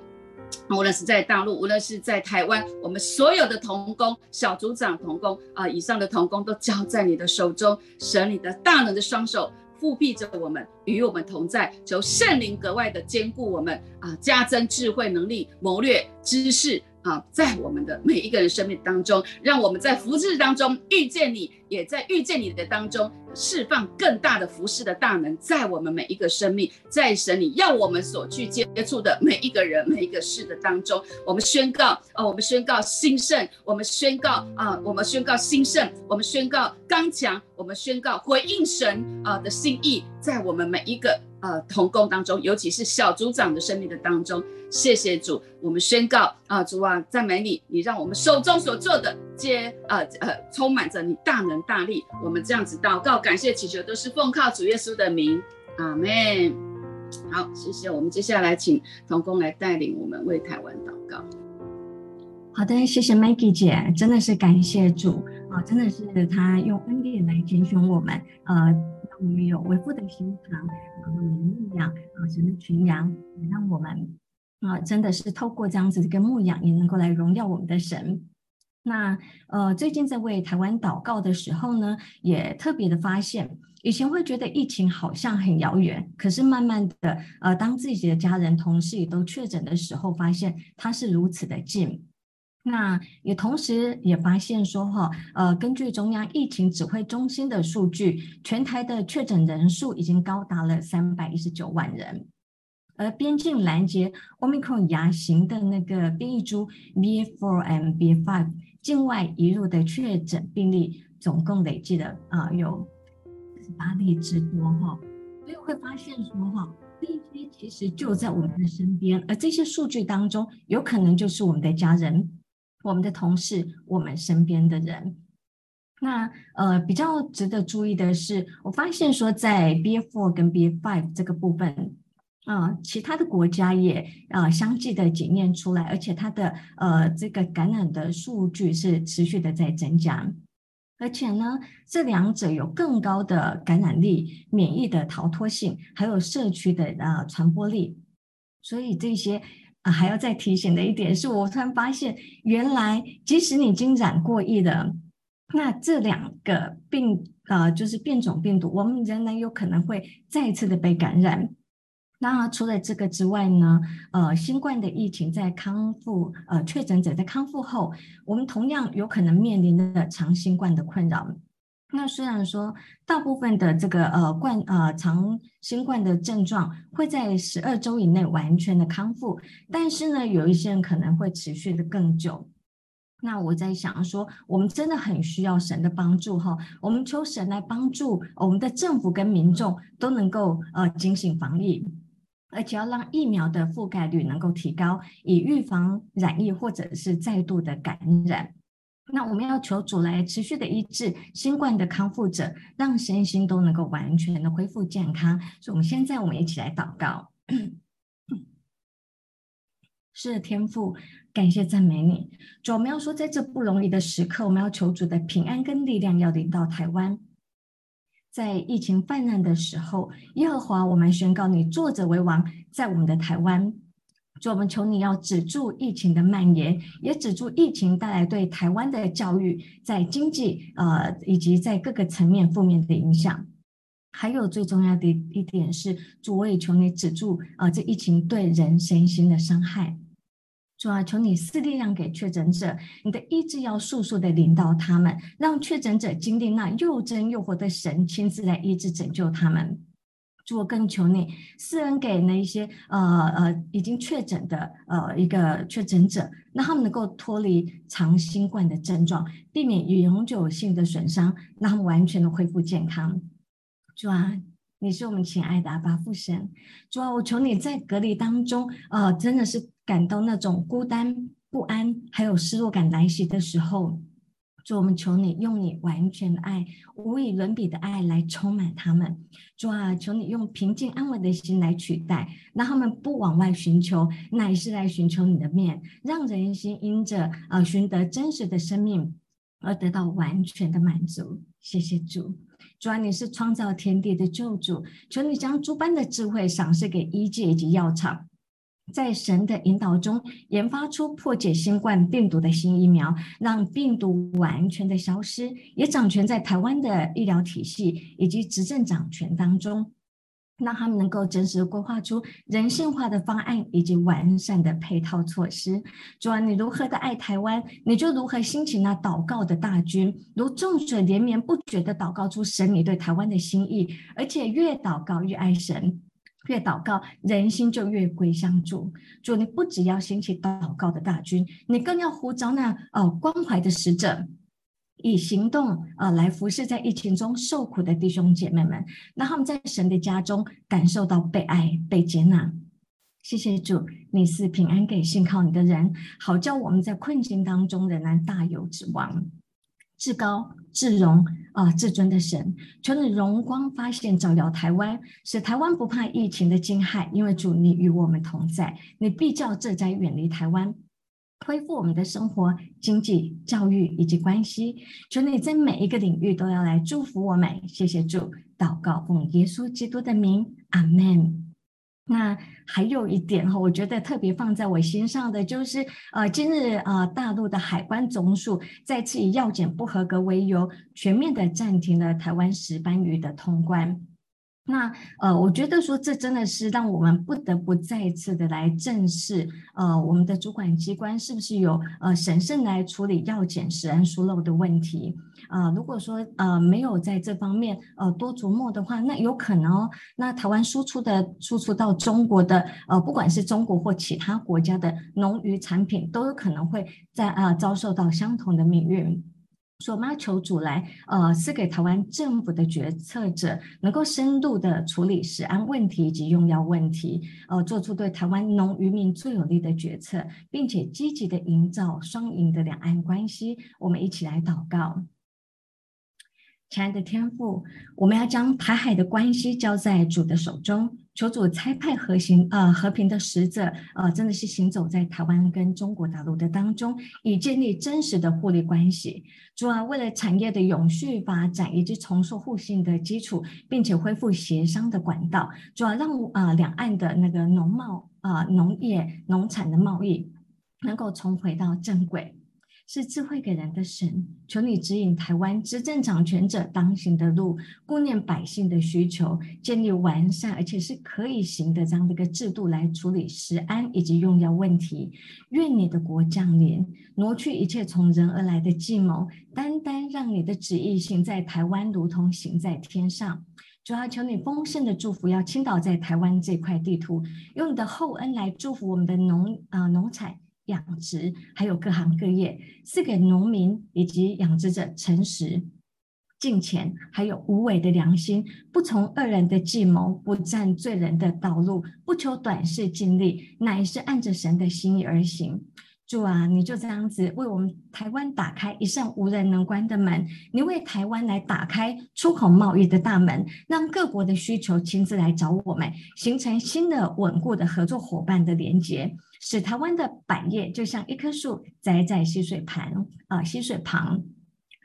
[SPEAKER 7] 无论是在大陆，无论是在台湾，我们所有的同工、小组长同工啊，以上的同工都交在你的手中，神你的大能的双手覆庇着我们，与我们同在，求圣灵格外的坚固我们啊，加增智慧、能力、谋略、知识。啊，在我们的每一个人生命当中，让我们在福字当中遇见你，也在遇见你的当中释放更大的服事的大能，在我们每一个生命，在神你要我们所去接触的每一个人、每一个事的当中，我们宣告啊，我们宣告兴盛，我们宣告啊，我们宣告兴盛，我们宣告刚强，我们宣告回应神啊的心意，在我们每一个。呃，同工当中，尤其是小组长的生命的当中，谢谢主，我们宣告啊，主啊，赞美你，你让我们手中所做的接呃呃充满着你大能大力。我们这样子祷告，感谢祈求，都是奉靠主耶稣的名，阿门。好，谢谢。我们接下来请同工来带领我们为台湾祷告。
[SPEAKER 8] 好的，谢谢 Maggie 姐，真的是感谢主啊，真的是他用恩典来拣选我们，呃。让我们有为父的心肠，然后有牧养啊，神的群羊，也让我们啊，真的是透过这样子的一个牧养，也能够来荣耀我们的神。那呃，最近在为台湾祷告的时候呢，也特别的发现，以前会觉得疫情好像很遥远，可是慢慢的，呃，当自己的家人、同事也都确诊的时候，发现它是如此的近。那也同时也发现说哈，呃，根据中央疫情指挥中心的数据，全台的确诊人数已经高达了三百一十九万人，而边境拦截 Omicron 亚型的那个变异株 BA.4 and BA.5 境外移入的确诊病例，总共累计的啊、呃、有十八例之多哈，所以会发现说哈，这些其实就在我们的身边，而这些数据当中，有可能就是我们的家人。我们的同事，我们身边的人，那呃比较值得注意的是，我发现说在 BA.4 跟 BA.5 这个部分，呃，其他的国家也啊、呃、相继的检验出来，而且它的呃这个感染的数据是持续的在增加，而且呢，这两者有更高的感染力、免疫的逃脱性，还有社区的呃传播力，所以这些。啊，还要再提醒的一点是，我突然发现，原来即使你已经染过疫了，那这两个病，呃，就是变种病毒，我们仍然有可能会再一次的被感染。那除了这个之外呢，呃，新冠的疫情在康复，呃，确诊者在康复后，我们同样有可能面临的长新冠的困扰。那虽然说大部分的这个呃冠呃长新冠的症状会在十二周以内完全的康复，但是呢，有一些人可能会持续的更久。那我在想说，我们真的很需要神的帮助哈，我们求神来帮助我们的政府跟民众都能够呃警醒防疫，而且要让疫苗的覆盖率能够提高，以预防染疫或者是再度的感染。那我们要求主来持续的医治新冠的康复者，让身心都能够完全的恢复健康。所以，我们现在我们一起来祷告。是，天父，感谢赞美你。主，我们要说，在这不容易的时刻，我们要求主的平安跟力量要临到台湾。在疫情泛滥的时候，耶和华，我们宣告你坐着为王，在我们的台湾。主，我们求你要止住疫情的蔓延，也止住疫情带来对台湾的教育、在经济呃以及在各个层面负面的影响。还有最重要的一点是，主，我也求你止住呃这疫情对人身心的伤害。主啊，求你赐力量给确诊者，你的医治要速速的临到他们，让确诊者经历那又真又活的神亲自来医治拯救他们。主，我更求你赐恩给那一些呃呃已经确诊的呃一个确诊者，让他们能够脱离长新冠的症状，避免永久性的损伤，让他们完全的恢复健康。主啊。你是我们亲爱的阿爸父神，主啊，我求你在隔离当中，呃，真的是感到那种孤单、不安，还有失落感来袭的时候，主，我们求你用你完全的爱、无以伦比的爱来充满他们。主啊，求你用平静安稳的心来取代，让他们不往外寻求，乃是来寻求你的面，让人心因着呃寻得真实的生命而得到完全的满足。谢谢主。主啊，你是创造天地的救主，求你将诸般的智慧赏赐给医界以及药厂，在神的引导中研发出破解新冠病毒的新疫苗，让病毒完全的消失，也掌权在台湾的医疗体系以及执政掌权当中。让他们能够真实规划出人性化的方案以及完善的配套措施。主啊，你如何的爱台湾，你就如何兴起那祷告的大军，如众水连绵不绝的祷告出神你对台湾的心意。而且越祷告越爱神，越祷告人心就越归向主。主，你不只要兴起祷告的大军，你更要呼召那呃关怀的使者。以行动啊、呃、来服侍在疫情中受苦的弟兄姐妹们，让他们在神的家中感受到被爱、被接纳。谢谢主，你是平安给信靠你的人，好叫我们在困境当中仍然大有指望。至高、至荣啊、至尊的神，求你荣光发现照耀台湾，使台湾不怕疫情的惊骇，因为主你与我们同在，你必叫这灾远离台湾。恢复我们的生活、经济、教育以及关系，求你在每一个领域都要来祝福我们。谢谢主，祷告奉耶稣基督的名，阿门。那还有一点哈，我觉得特别放在我心上的就是，呃，今日呃，大陆的海关总署再次以药检不合格为由，全面的暂停了台湾石斑鱼的通关。那呃，我觉得说这真的是让我们不得不再一次的来正视，呃，我们的主管机关是不是有呃审慎来处理药检食安疏漏的问题？啊、呃，如果说呃没有在这方面呃多琢磨的话，那有可能哦，那台湾输出的输出到中国的呃，不管是中国或其他国家的农渔产品，都有可能会在啊、遭受到相同的命运。所要求主来，呃，赐给台湾政府的决策者能够深度的处理食安问题以及用药问题，呃，做出对台湾农渔民最有利的决策，并且积极的营造双赢的两岸关系。我们一起来祷告。亲爱的天父，我们要将台海的关系交在主的手中，求主差派和行呃和平的使者，呃，真的是行走在台湾跟中国大陆的当中，以建立真实的互利关系。主啊，为了产业的永续发展以及重塑互信的基础，并且恢复协商的管道，主啊，让呃两岸的那个农贸啊、呃、农业农产的贸易能够重回到正轨。是智慧给人的神，求你指引台湾执政掌权者当行的路，顾念百姓的需求，建立完善而且是可以行的这样的一个制度来处理食安以及用药问题。愿你的国降临，挪去一切从人而来的计谋，单单让你的旨意行在台湾，如同行在天上。主要求你丰盛的祝福要倾倒在台湾这块地图，用你的厚恩来祝福我们的农啊、农产。养殖还有各行各业，是给农民以及养殖者诚实、敬虔，还有无伪的良心，不从恶人的计谋，不占罪人的道路，不求短视尽力，乃是按着神的心意而行。主啊，你就这样子为我们台湾打开一扇无人能关的门，你为台湾来打开出口贸易的大门，让各国的需求亲自来找我们，形成新的稳固的合作伙伴的连接，使台湾的百业就像一棵树栽在溪水旁啊，溪水旁，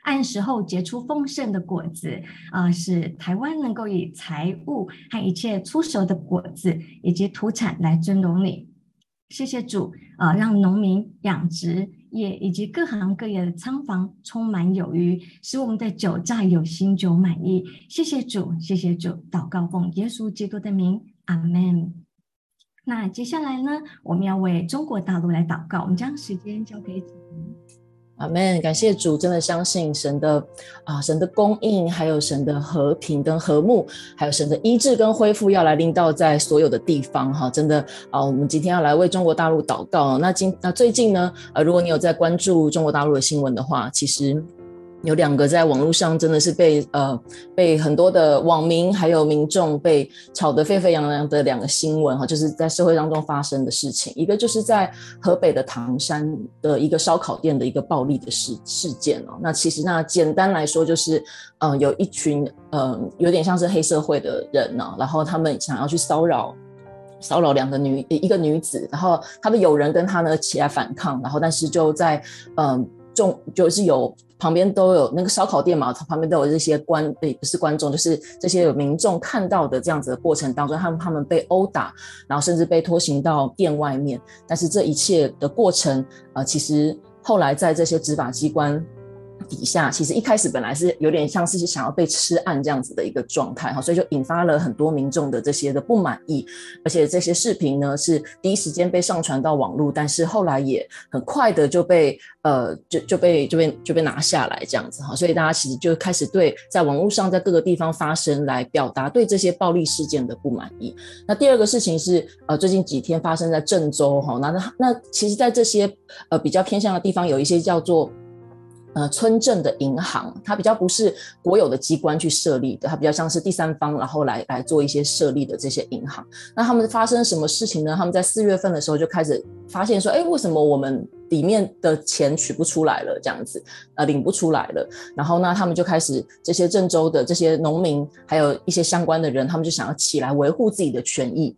[SPEAKER 8] 按时候结出丰盛的果子啊，使台湾能够以财物和一切出熟的果子以及土产来尊荣你。谢谢主啊，让农民养殖业以及各行各业的仓房充满有余，使我们的酒榨有新酒满意。谢谢主，谢谢主，祷告奉耶稣基督的名，阿门。那接下来呢，我们要为中国大陆来祷告，我们将时间交给子宁。
[SPEAKER 9] 阿门，感谢主，真的相信神的啊，神的供应，还有神的和平跟和睦，还有神的医治跟恢复，要来临到在所有的地方哈，真的啊，我们今天要来为中国大陆祷告。那今那最近呢，呃，如果你有在关注中国大陆的新闻的话，其实。有两个在网络上真的是被呃被很多的网民还有民众被炒得沸沸扬扬的两个新闻哈，就是在社会当中发生的事情。一个就是在河北的唐山的一个烧烤店的一个暴力的事事件哦。那其实那简单来说就是，呃，有一群呃有点像是黑社会的人呢，然后他们想要去骚扰骚扰两个女一个女子，然后他的友人跟她呢起来反抗，然后但是就在嗯众就是有。旁边都有那个烧烤店嘛，旁边都有这些观，诶，不是观众，就是这些有民众看到的这样子的过程当中，他们他们被殴打，然后甚至被拖行到店外面。但是这一切的过程，呃，其实后来在这些执法机关。底下其实一开始本来是有点像是想要被吃案这样子的一个状态哈，所以就引发了很多民众的这些的不满意，而且这些视频呢是第一时间被上传到网络，但是后来也很快的就被呃就就被就被就被拿下来这样子哈，所以大家其实就开始对在网络上在各个地方发声来表达对这些暴力事件的不满意。那第二个事情是呃最近几天发生在郑州哈，那那那其实在这些呃比较偏向的地方有一些叫做。呃，村镇的银行，它比较不是国有的机关去设立的，它比较像是第三方，然后来来做一些设立的这些银行。那他们发生什么事情呢？他们在四月份的时候就开始发现说，哎，为什么我们里面的钱取不出来了？这样子，呃，领不出来了。然后呢，他们就开始这些郑州的这些农民，还有一些相关的人，他们就想要起来维护自己的权益。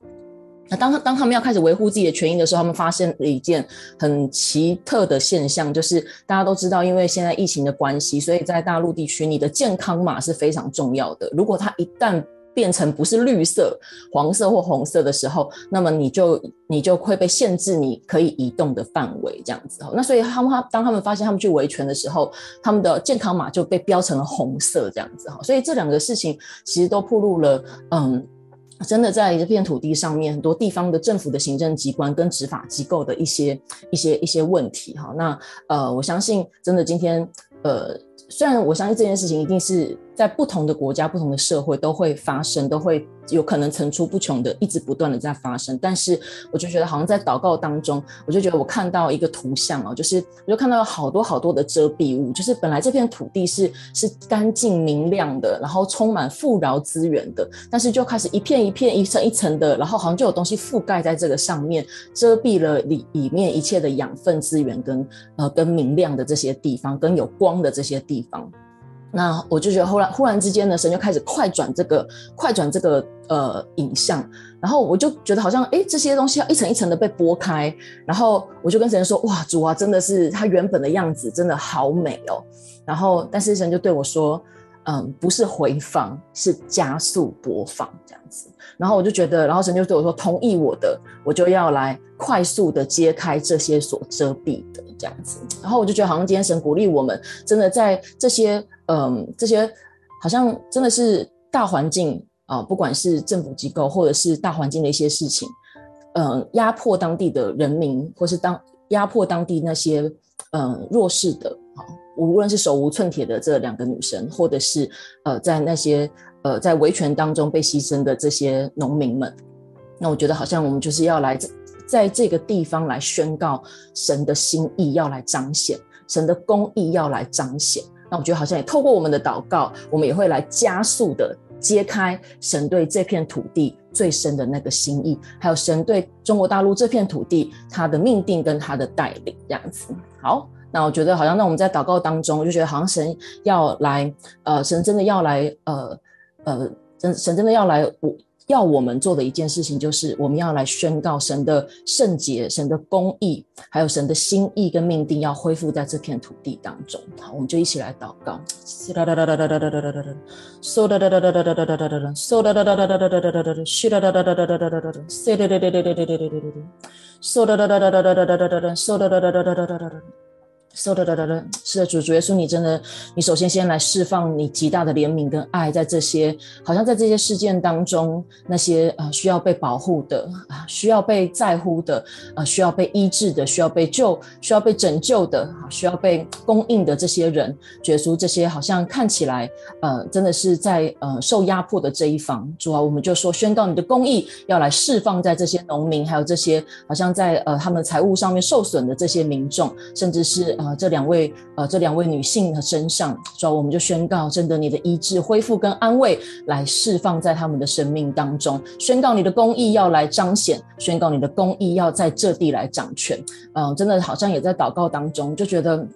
[SPEAKER 9] 那当他当他们要开始维护自己的权益的时候，他们发现了一件很奇特的现象，就是大家都知道，因为现在疫情的关系，所以在大陆地区，你的健康码是非常重要的。如果它一旦变成不是绿色、黄色或红色的时候，那么你就你就会被限制你可以移动的范围，这样子。那所以他们他当他们发现他们去维权的时候，他们的健康码就被标成了红色，这样子。哈，所以这两个事情其实都暴露了，嗯。真的在这片土地上面，很多地方的政府的行政机关跟执法机构的一些一些一些问题哈。那呃，我相信真的今天呃，虽然我相信这件事情一定是。在不同的国家、不同的社会都会发生，都会有可能层出不穷的，一直不断的在发生。但是我就觉得，好像在祷告当中，我就觉得我看到一个图像哦，就是我就看到有好多好多的遮蔽物，就是本来这片土地是是干净明亮的，然后充满富饶资源的，但是就开始一片一片、一层一层的，然后好像就有东西覆盖在这个上面，遮蔽了里里面一切的养分资源跟呃跟明亮的这些地方，跟有光的这些地方。那我就觉得，忽然忽然之间呢，神就开始快转这个快转这个呃影像，然后我就觉得好像哎，这些东西要一层一层的被剥开，然后我就跟神说，哇，主啊，真的是他原本的样子，真的好美哦。然后，但是神就对我说，嗯，不是回放，是加速播放这样子。然后我就觉得，然后神就对我说，同意我的，我就要来快速的揭开这些所遮蔽的这样子。然后我就觉得，好像今天神鼓励我们，真的在这些。嗯，这些好像真的是大环境啊，不管是政府机构或者是大环境的一些事情，嗯，压迫当地的人民，或是当压迫当地那些嗯弱势的啊，无论是手无寸铁的这两个女生，或者是呃在那些呃在维权当中被牺牲的这些农民们，那我觉得好像我们就是要来在这个地方来宣告神的心意，要来彰显神的公义，要来彰显。那我觉得好像也透过我们的祷告，我们也会来加速的揭开神对这片土地最深的那个心意，还有神对中国大陆这片土地他的命定跟他的带领，这样子。好，那我觉得好像那我们在祷告当中，我就觉得好像神要来，呃，神真的要来，呃，呃，神神真的要来我。要我们做的一件事情，就是我们要来宣告神的圣洁、神的公义，还有神的心意跟命定，要恢复在这片土地当中。好，我们就一起来祷告。是的，的的的，是的，主主耶稣，你真的，你首先先来释放你极大的怜悯跟爱，在这些好像在这些事件当中，那些呃需要被保护的啊，需要被在乎的啊，需要被医治的，需要被救，需要被拯救的，啊需要被供应的这些人，主耶稣，这些好像看起来呃真的是在呃受压迫的这一方，主啊，我们就说宣告你的公义要来释放在这些农民，还有这些好像在呃他们财务上面受损的这些民众，甚至是。啊，这两位呃，这两位女性的身上，所以我们就宣告，真的，你的医治、恢复跟安慰来释放在他们的生命当中，宣告你的公义要来彰显，宣告你的公义要在这地来掌权。嗯、真的好像也在祷告当中，就觉得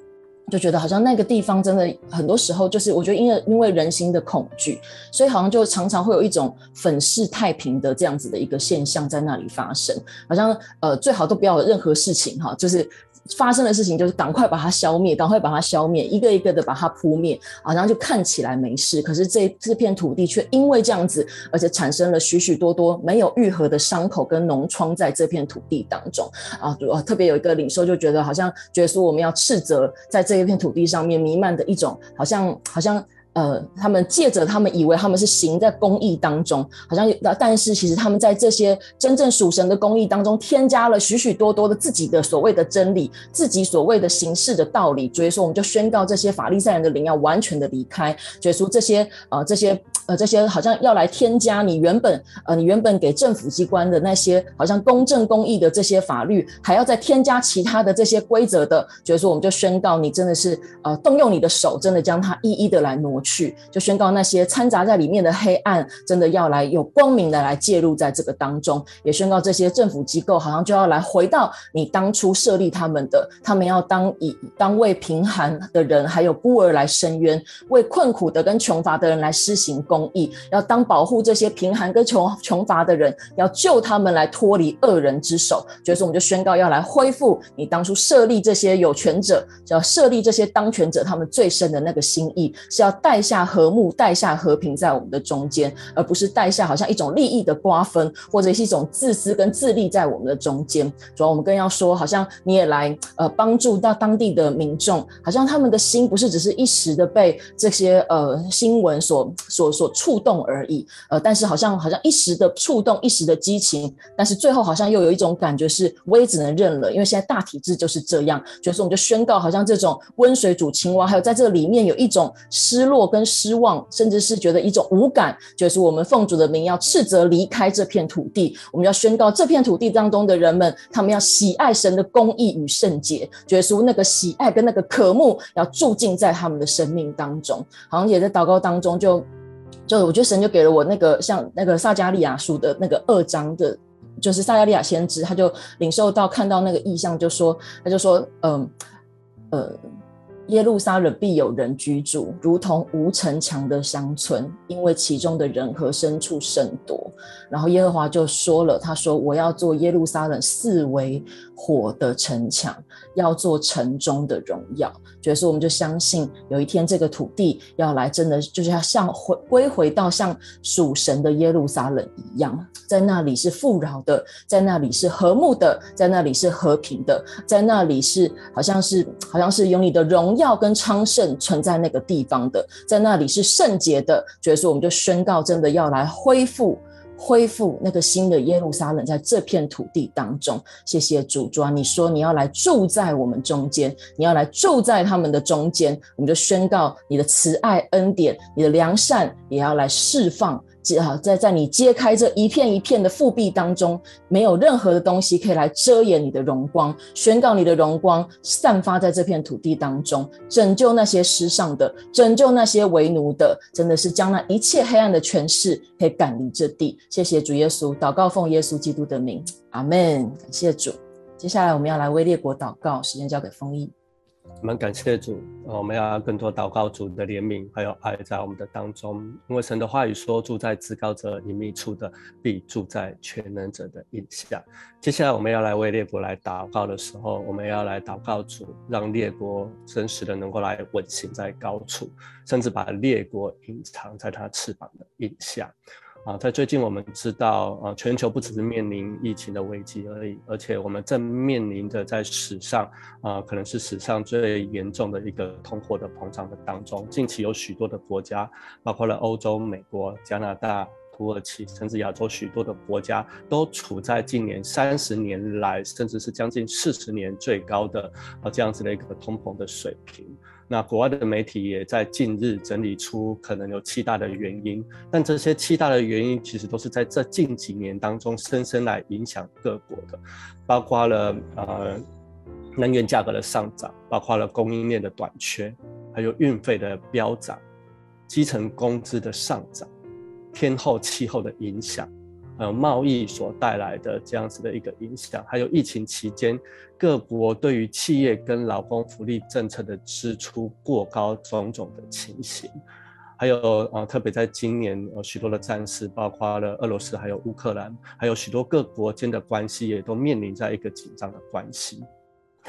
[SPEAKER 9] 就觉得好像那个地方真的很多时候就是，我觉得因为因为人心的恐惧，所以好像就常常会有一种粉饰太平的这样子的一个现象在那里发生，好像呃最好都不要有任何事情哈，就是。发生的事情就是赶快把它消灭，赶快把它消灭，一个一个的把它扑灭，好像就看起来没事。可是这这片土地却因为这样子，而且产生了许许多多没有愈合的伤口跟脓疮在这片土地当中啊！特别有一个领袖就觉得，好像觉得说我们要斥责在这一片土地上面弥漫的一种，好像好像。呃，他们借着他们以为他们是行在公义当中，好像，但是其实他们在这些真正属神的公义当中，添加了许许多多的自己的所谓的真理，自己所谓的行事的道理。所以说，我们就宣告这些法利赛人的灵要完全的离开，所以说这些呃这些呃这些好像要来添加你原本呃你原本给政府机关的那些好像公正公义的这些法律，还要再添加其他的这些规则的。所以说，我们就宣告你真的是呃动用你的手，真的将它一一的来挪。去就宣告那些掺杂在里面的黑暗，真的要来有光明的来介入在这个当中，也宣告这些政府机构好像就要来回到你当初设立他们的，他们要当以当为贫寒的人还有孤儿来伸冤，为困苦的跟穷乏的人来施行公义，要当保护这些贫寒跟穷穷乏的人，要救他们来脱离恶人之手。所以说，我们就宣告要来恢复你当初设立这些有权者，就要设立这些当权者他们最深的那个心意，是要带。带下和睦，带下和平在我们的中间，而不是带下好像一种利益的瓜分，或者是一种自私跟自利在我们的中间。主要我们更要说，好像你也来呃帮助到当地的民众，好像他们的心不是只是一时的被这些呃新闻所所所触动而已，呃，但是好像好像一时的触动，一时的激情，但是最后好像又有一种感觉是，我也只能认了，因为现在大体制就是这样。所以说我们就宣告，好像这种温水煮青蛙，还有在这里面有一种失落。跟失望，甚至是觉得一种无感，就是我们奉主的名要斥责离开这片土地。我们要宣告这片土地当中的人们，他们要喜爱神的公义与圣洁，就是说那个喜爱跟那个渴慕要住进在他们的生命当中。好像也在祷告当中就，就我觉得神就给了我那个像那个撒迦利亚书的那个二章的，就是撒迦利亚先知，他就领受到看到那个异象，就说他就说，嗯。呃耶路撒冷必有人居住，如同无城墙的乡村，因为其中的人和牲畜甚多。然后耶和华就说了，他说：“我要做耶路撒冷四围火的城墙，要做城中的荣耀。”所以我们就相信，有一天这个土地要来，真的就是要像回归回到像属神的耶路撒冷一样，在那里是富饶的，在那里是和睦的，在那里是和平的，在那里是好像是好像是有你的荣耀跟昌盛存在那个地方的，在那里是圣洁的。所以我们就宣告，真的要来恢复。恢复那个新的耶路撒冷，在这片土地当中，谢谢主，主啊，你说你要来住在我们中间，你要来住在他们的中间，我们就宣告你的慈爱恩典，你的良善也要来释放。啊，在在你揭开这一片一片的覆壁当中，没有任何的东西可以来遮掩你的荣光，宣告你的荣光散发在这片土地当中，拯救那些失丧的，拯救那些为奴的，真的是将那一切黑暗的权势可以赶离这地。谢谢主耶稣，祷告奉耶稣基督的名，阿门。感谢主。接下来我们要来为列国祷告，时间交给丰毅。
[SPEAKER 10] 我们感谢主，我们要更多祷告主的怜悯还有爱在我们的当中，因为神的话语说：“住在至高者隐秘处的，必住在全能者的印下。”接下来我们要来为列国来祷告的时候，我们要来祷告主，让列国真实的能够来稳行在高处，甚至把列国隐藏在他翅膀的印下。啊，在最近我们知道，啊，全球不只是面临疫情的危机而已，而且我们正面临着在史上，啊，可能是史上最严重的一个通货的膨胀的当中。近期有许多的国家，包括了欧洲、美国、加拿大、土耳其，甚至亚洲许多的国家，都处在近年三十年来，甚至是将近四十年最高的啊这样子的一个通膨的水平。那国外的媒体也在近日整理出可能有七大的原因，但这些七大的原因其实都是在这近几年当中深深来影响各国的，包括了呃能源价格的上涨，包括了供应链的短缺，还有运费的飙涨，基层工资的上涨，天候气候的影响。呃贸易所带来的这样子的一个影响，还有疫情期间各国对于企业跟劳工福利政策的支出过高种种的情形，还有啊，特别在今年呃许多的战事，包括了俄罗斯还有乌克兰，还有许多各国间的关系也都面临在一个紧张的关系。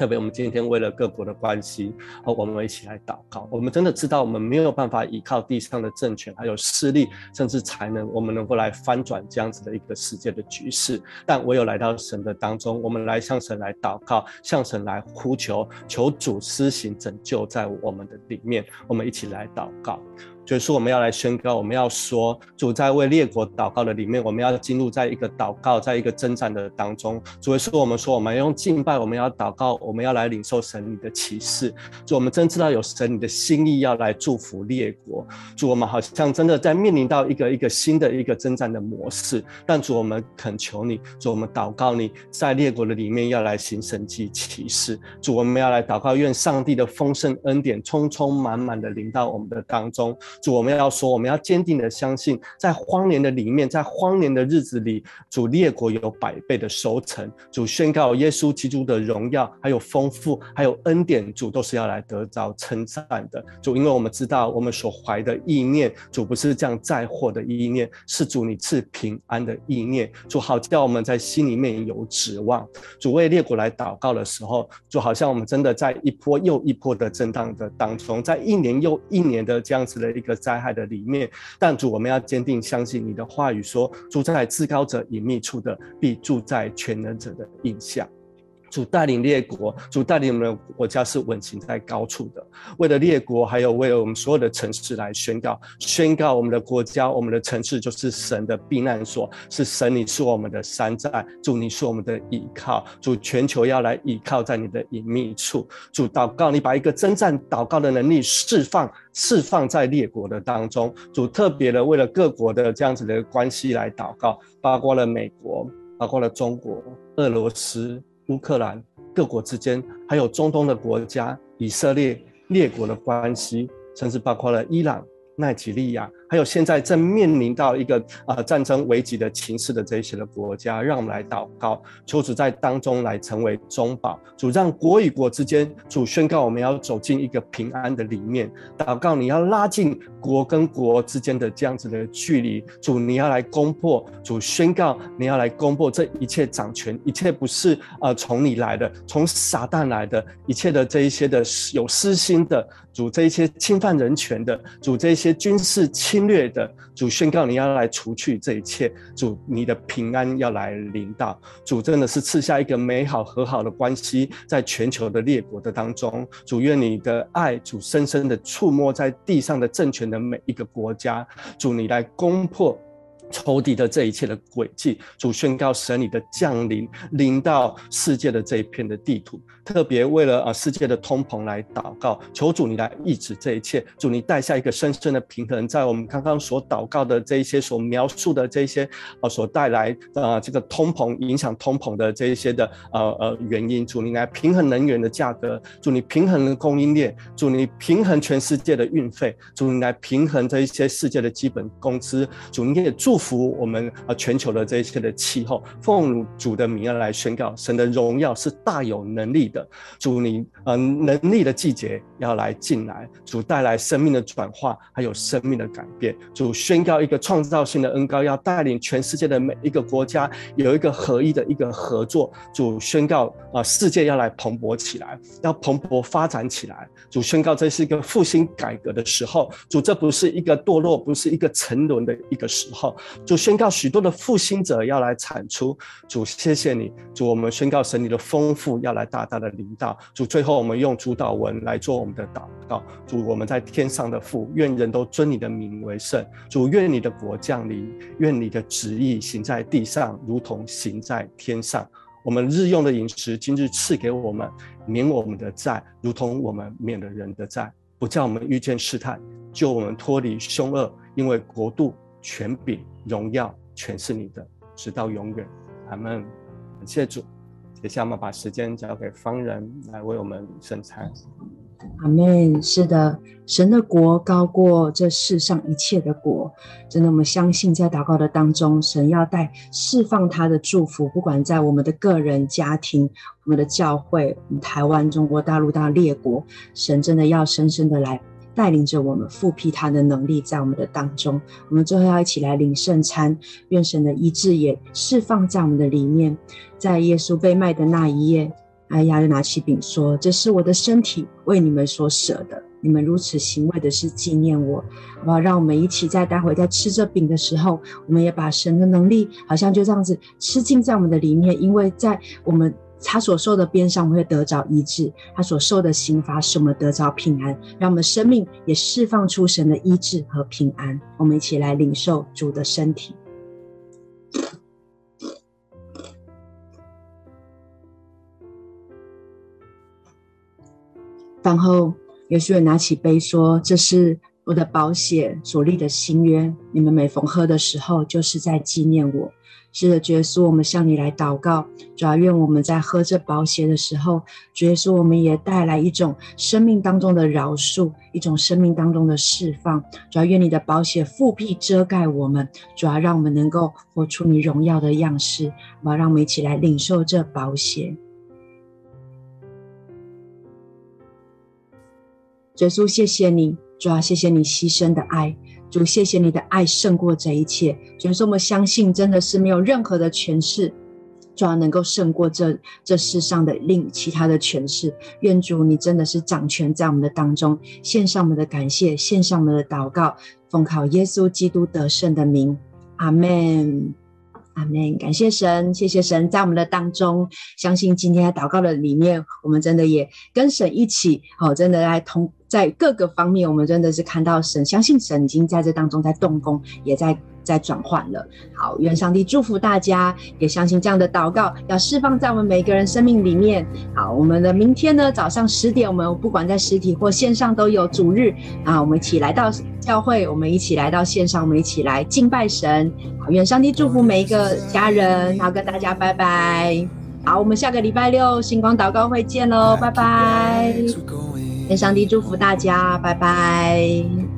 [SPEAKER 10] 特别，我们今天为了各国的关系，哦，我们一起来祷告。我们真的知道，我们没有办法依靠地上的政权，还有势力，甚至才能，我们能够来翻转这样子的一个世界的局势。但唯有来到神的当中，我们来向神来祷告，向神来呼求，求主施行拯救在我们的里面。我们一起来祷告。就是说，我们要来宣告，我们要说，主在为列国祷告的里面，我们要进入在一个祷告，在一个征战的当中。主会说，我们说，我们用敬拜，我们要祷告，我们要来领受神你的启示。主，我们真知道有神你的心意要来祝福列国。主，我们好像真的在面临到一个一个新的一个征战的模式。但主，我们恳求你，主，我们祷告你在列国的里面要来行神迹启示。主，我们要来祷告，愿上帝的丰盛恩典充充满满的临到我们的当中。主，我们要说，我们要坚定的相信，在荒年的里面，在荒年的日子里，主列国有百倍的收成。主宣告耶稣基督的荣耀，还有丰富，还有恩典，主都是要来得到称赞的。主，因为我们知道，我们所怀的意念，主不是这样灾祸的意念，是主你赐平安的意念。主好叫我们在心里面有指望。主为列国来祷告的时候，就好像我们真的在一波又一波的震荡的当中，在一年又一年的这样子的一个。灾害的里面，但主，我们要坚定相信你的话语说，住在至高者隐秘处的，必住在全能者的印象。主带领列国，主带领我们的国家是稳行在高处的。为了列国，还有为了我们所有的城市来宣告，宣告我们的国家、我们的城市就是神的避难所，是神，你是我们的山寨，主你是我们的倚靠，主全球要来倚靠在你的隐秘处。主祷告，你把一个征战祷告的能力释放，释放在列国的当中。主特别的为了各国的这样子的关系来祷告，包括了美国，包括了中国、俄罗斯。乌克兰各国之间，还有中东的国家、以色列列国的关系，甚至包括了伊朗、奈及利亚。还有现在正面临到一个啊战争危急的情势的这一些的国家，让我们来祷告，求主在当中来成为中保，主让国与国之间，主宣告我们要走进一个平安的里面，祷告你要拉近国跟国之间的这样子的距离，主你要来攻破，主宣告你要来攻破这一切掌权，一切不是呃从你来的，从撒旦来的，一切的这一些的有私心的，主这一些侵犯人权的，主这一些军事侵。侵略的主宣告，你要来除去这一切，主你的平安要来临到，主真的是赐下一个美好和好的关系，在全球的列国的当中，主愿你的爱，主深深的触摸在地上的政权的每一个国家，主你来攻破仇敌的这一切的轨迹，主宣告神你的降临临到世界的这一片的地图，特别为了啊世界的通膨来祷告，求主你来抑制这一切，主你带下一个深深的平衡，在我们刚刚所祷告的这一些所描述的这一些啊所带来的啊这个通膨影响通膨的这一些的呃呃原因，主你来平衡能源的价格，主你平衡供应链，主你平衡全世界的运费，主你来平衡这一些世界的基本工资，主你也祝。服我们啊，全球的这一些的气候，奉主的名来宣告，神的荣耀是大有能力的。主你呃能力的季节要来进来，主带来生命的转化，还有生命的改变。主宣告一个创造性的恩膏，要带领全世界的每一个国家有一个合一的一个合作。主宣告啊，世界要来蓬勃起来，要蓬勃发展起来。主宣告这是一个复兴改革的时候。主这不是一个堕落，不是一个沉沦的一个时候。主宣告许多的复兴者要来产出，主谢谢你，主我们宣告神你的丰富要来大大的领导，主最后我们用主祷文来做我们的祷告，主我们在天上的父，愿人都尊你的名为圣，主愿你的国降临，愿你的旨意行在地上，如同行在天上。我们日用的饮食今日赐给我们，免我们的债，如同我们免了人的债，不叫我们遇见试探，救我们脱离凶恶，因为国度。权柄、荣耀，全是你的，直到永远。阿门。感谢主。接下来我们把时间交给方人来为我们圣餐。
[SPEAKER 1] 阿门。是的，神的国高过这世上一切的国。真的，我们相信在祷告的当中，神要带释放他的祝福，不管在我们的个人、家庭、我们的教会、台湾、中国大陆到列国，神真的要深深的来。带领着我们复辟他的能力在我们的当中，我们最后要一起来领圣餐，愿神的医治也释放在我们的里面。在耶稣被卖的那一夜，哎呀，就拿起饼说：“这是我的身体，为你们所舍的，你们如此行为的是纪念我。”好不好？让我们一起在待会在吃这饼的时候，我们也把神的能力好像就这样子吃进在我们的里面，因为在我们。他所受的鞭伤，我们会得着医治；他所受的刑罚，使我们得着平安。让我们生命也释放出神的医治和平安。我们一起来领受主的身体。然后，耶稣拿起杯说：“这是我的宝血所立的新约，你们每逢喝的时候，就是在纪念我。”是的，主耶稣，我们向你来祷告，主要愿我们在喝这宝血的时候，主耶稣，我们也带来一种生命当中的饶恕，一种生命当中的释放。主要愿你的宝血覆庇遮盖我们，主要让我们能够活出你荣耀的样式。好，让我们一起来领受这宝血。主耶稣，谢谢你，主要谢谢你牺牲的爱。主，谢谢你的爱胜过这一切。所以说，我们相信，真的是没有任何的权势，主要能够胜过这这世上的另其他的权势。愿主，你真的是掌权在我们的当中，献上我们的感谢，献上我们的祷告，奉靠耶稣基督得胜的名，阿门，阿门。感谢神，谢谢神在我们的当中。相信今天祷告的里面，我们真的也跟神一起，哦，真的来同。在各个方面，我们真的是看到神，相信神已经在这当中在动工，也在在转换了。好，愿上帝祝福大家，也相信这样的祷告要释放在我们每个人生命里面。好，我们的明天呢，早上十点，我们不管在实体或线上都有主日啊，我们一起来到教会，我们一起来到线上，我们一起来敬拜神。好，愿上帝祝福每一个家人，好，跟大家拜拜。好，我们下个礼拜六星光祷告会见喽，拜拜。愿上帝祝福大家，拜拜。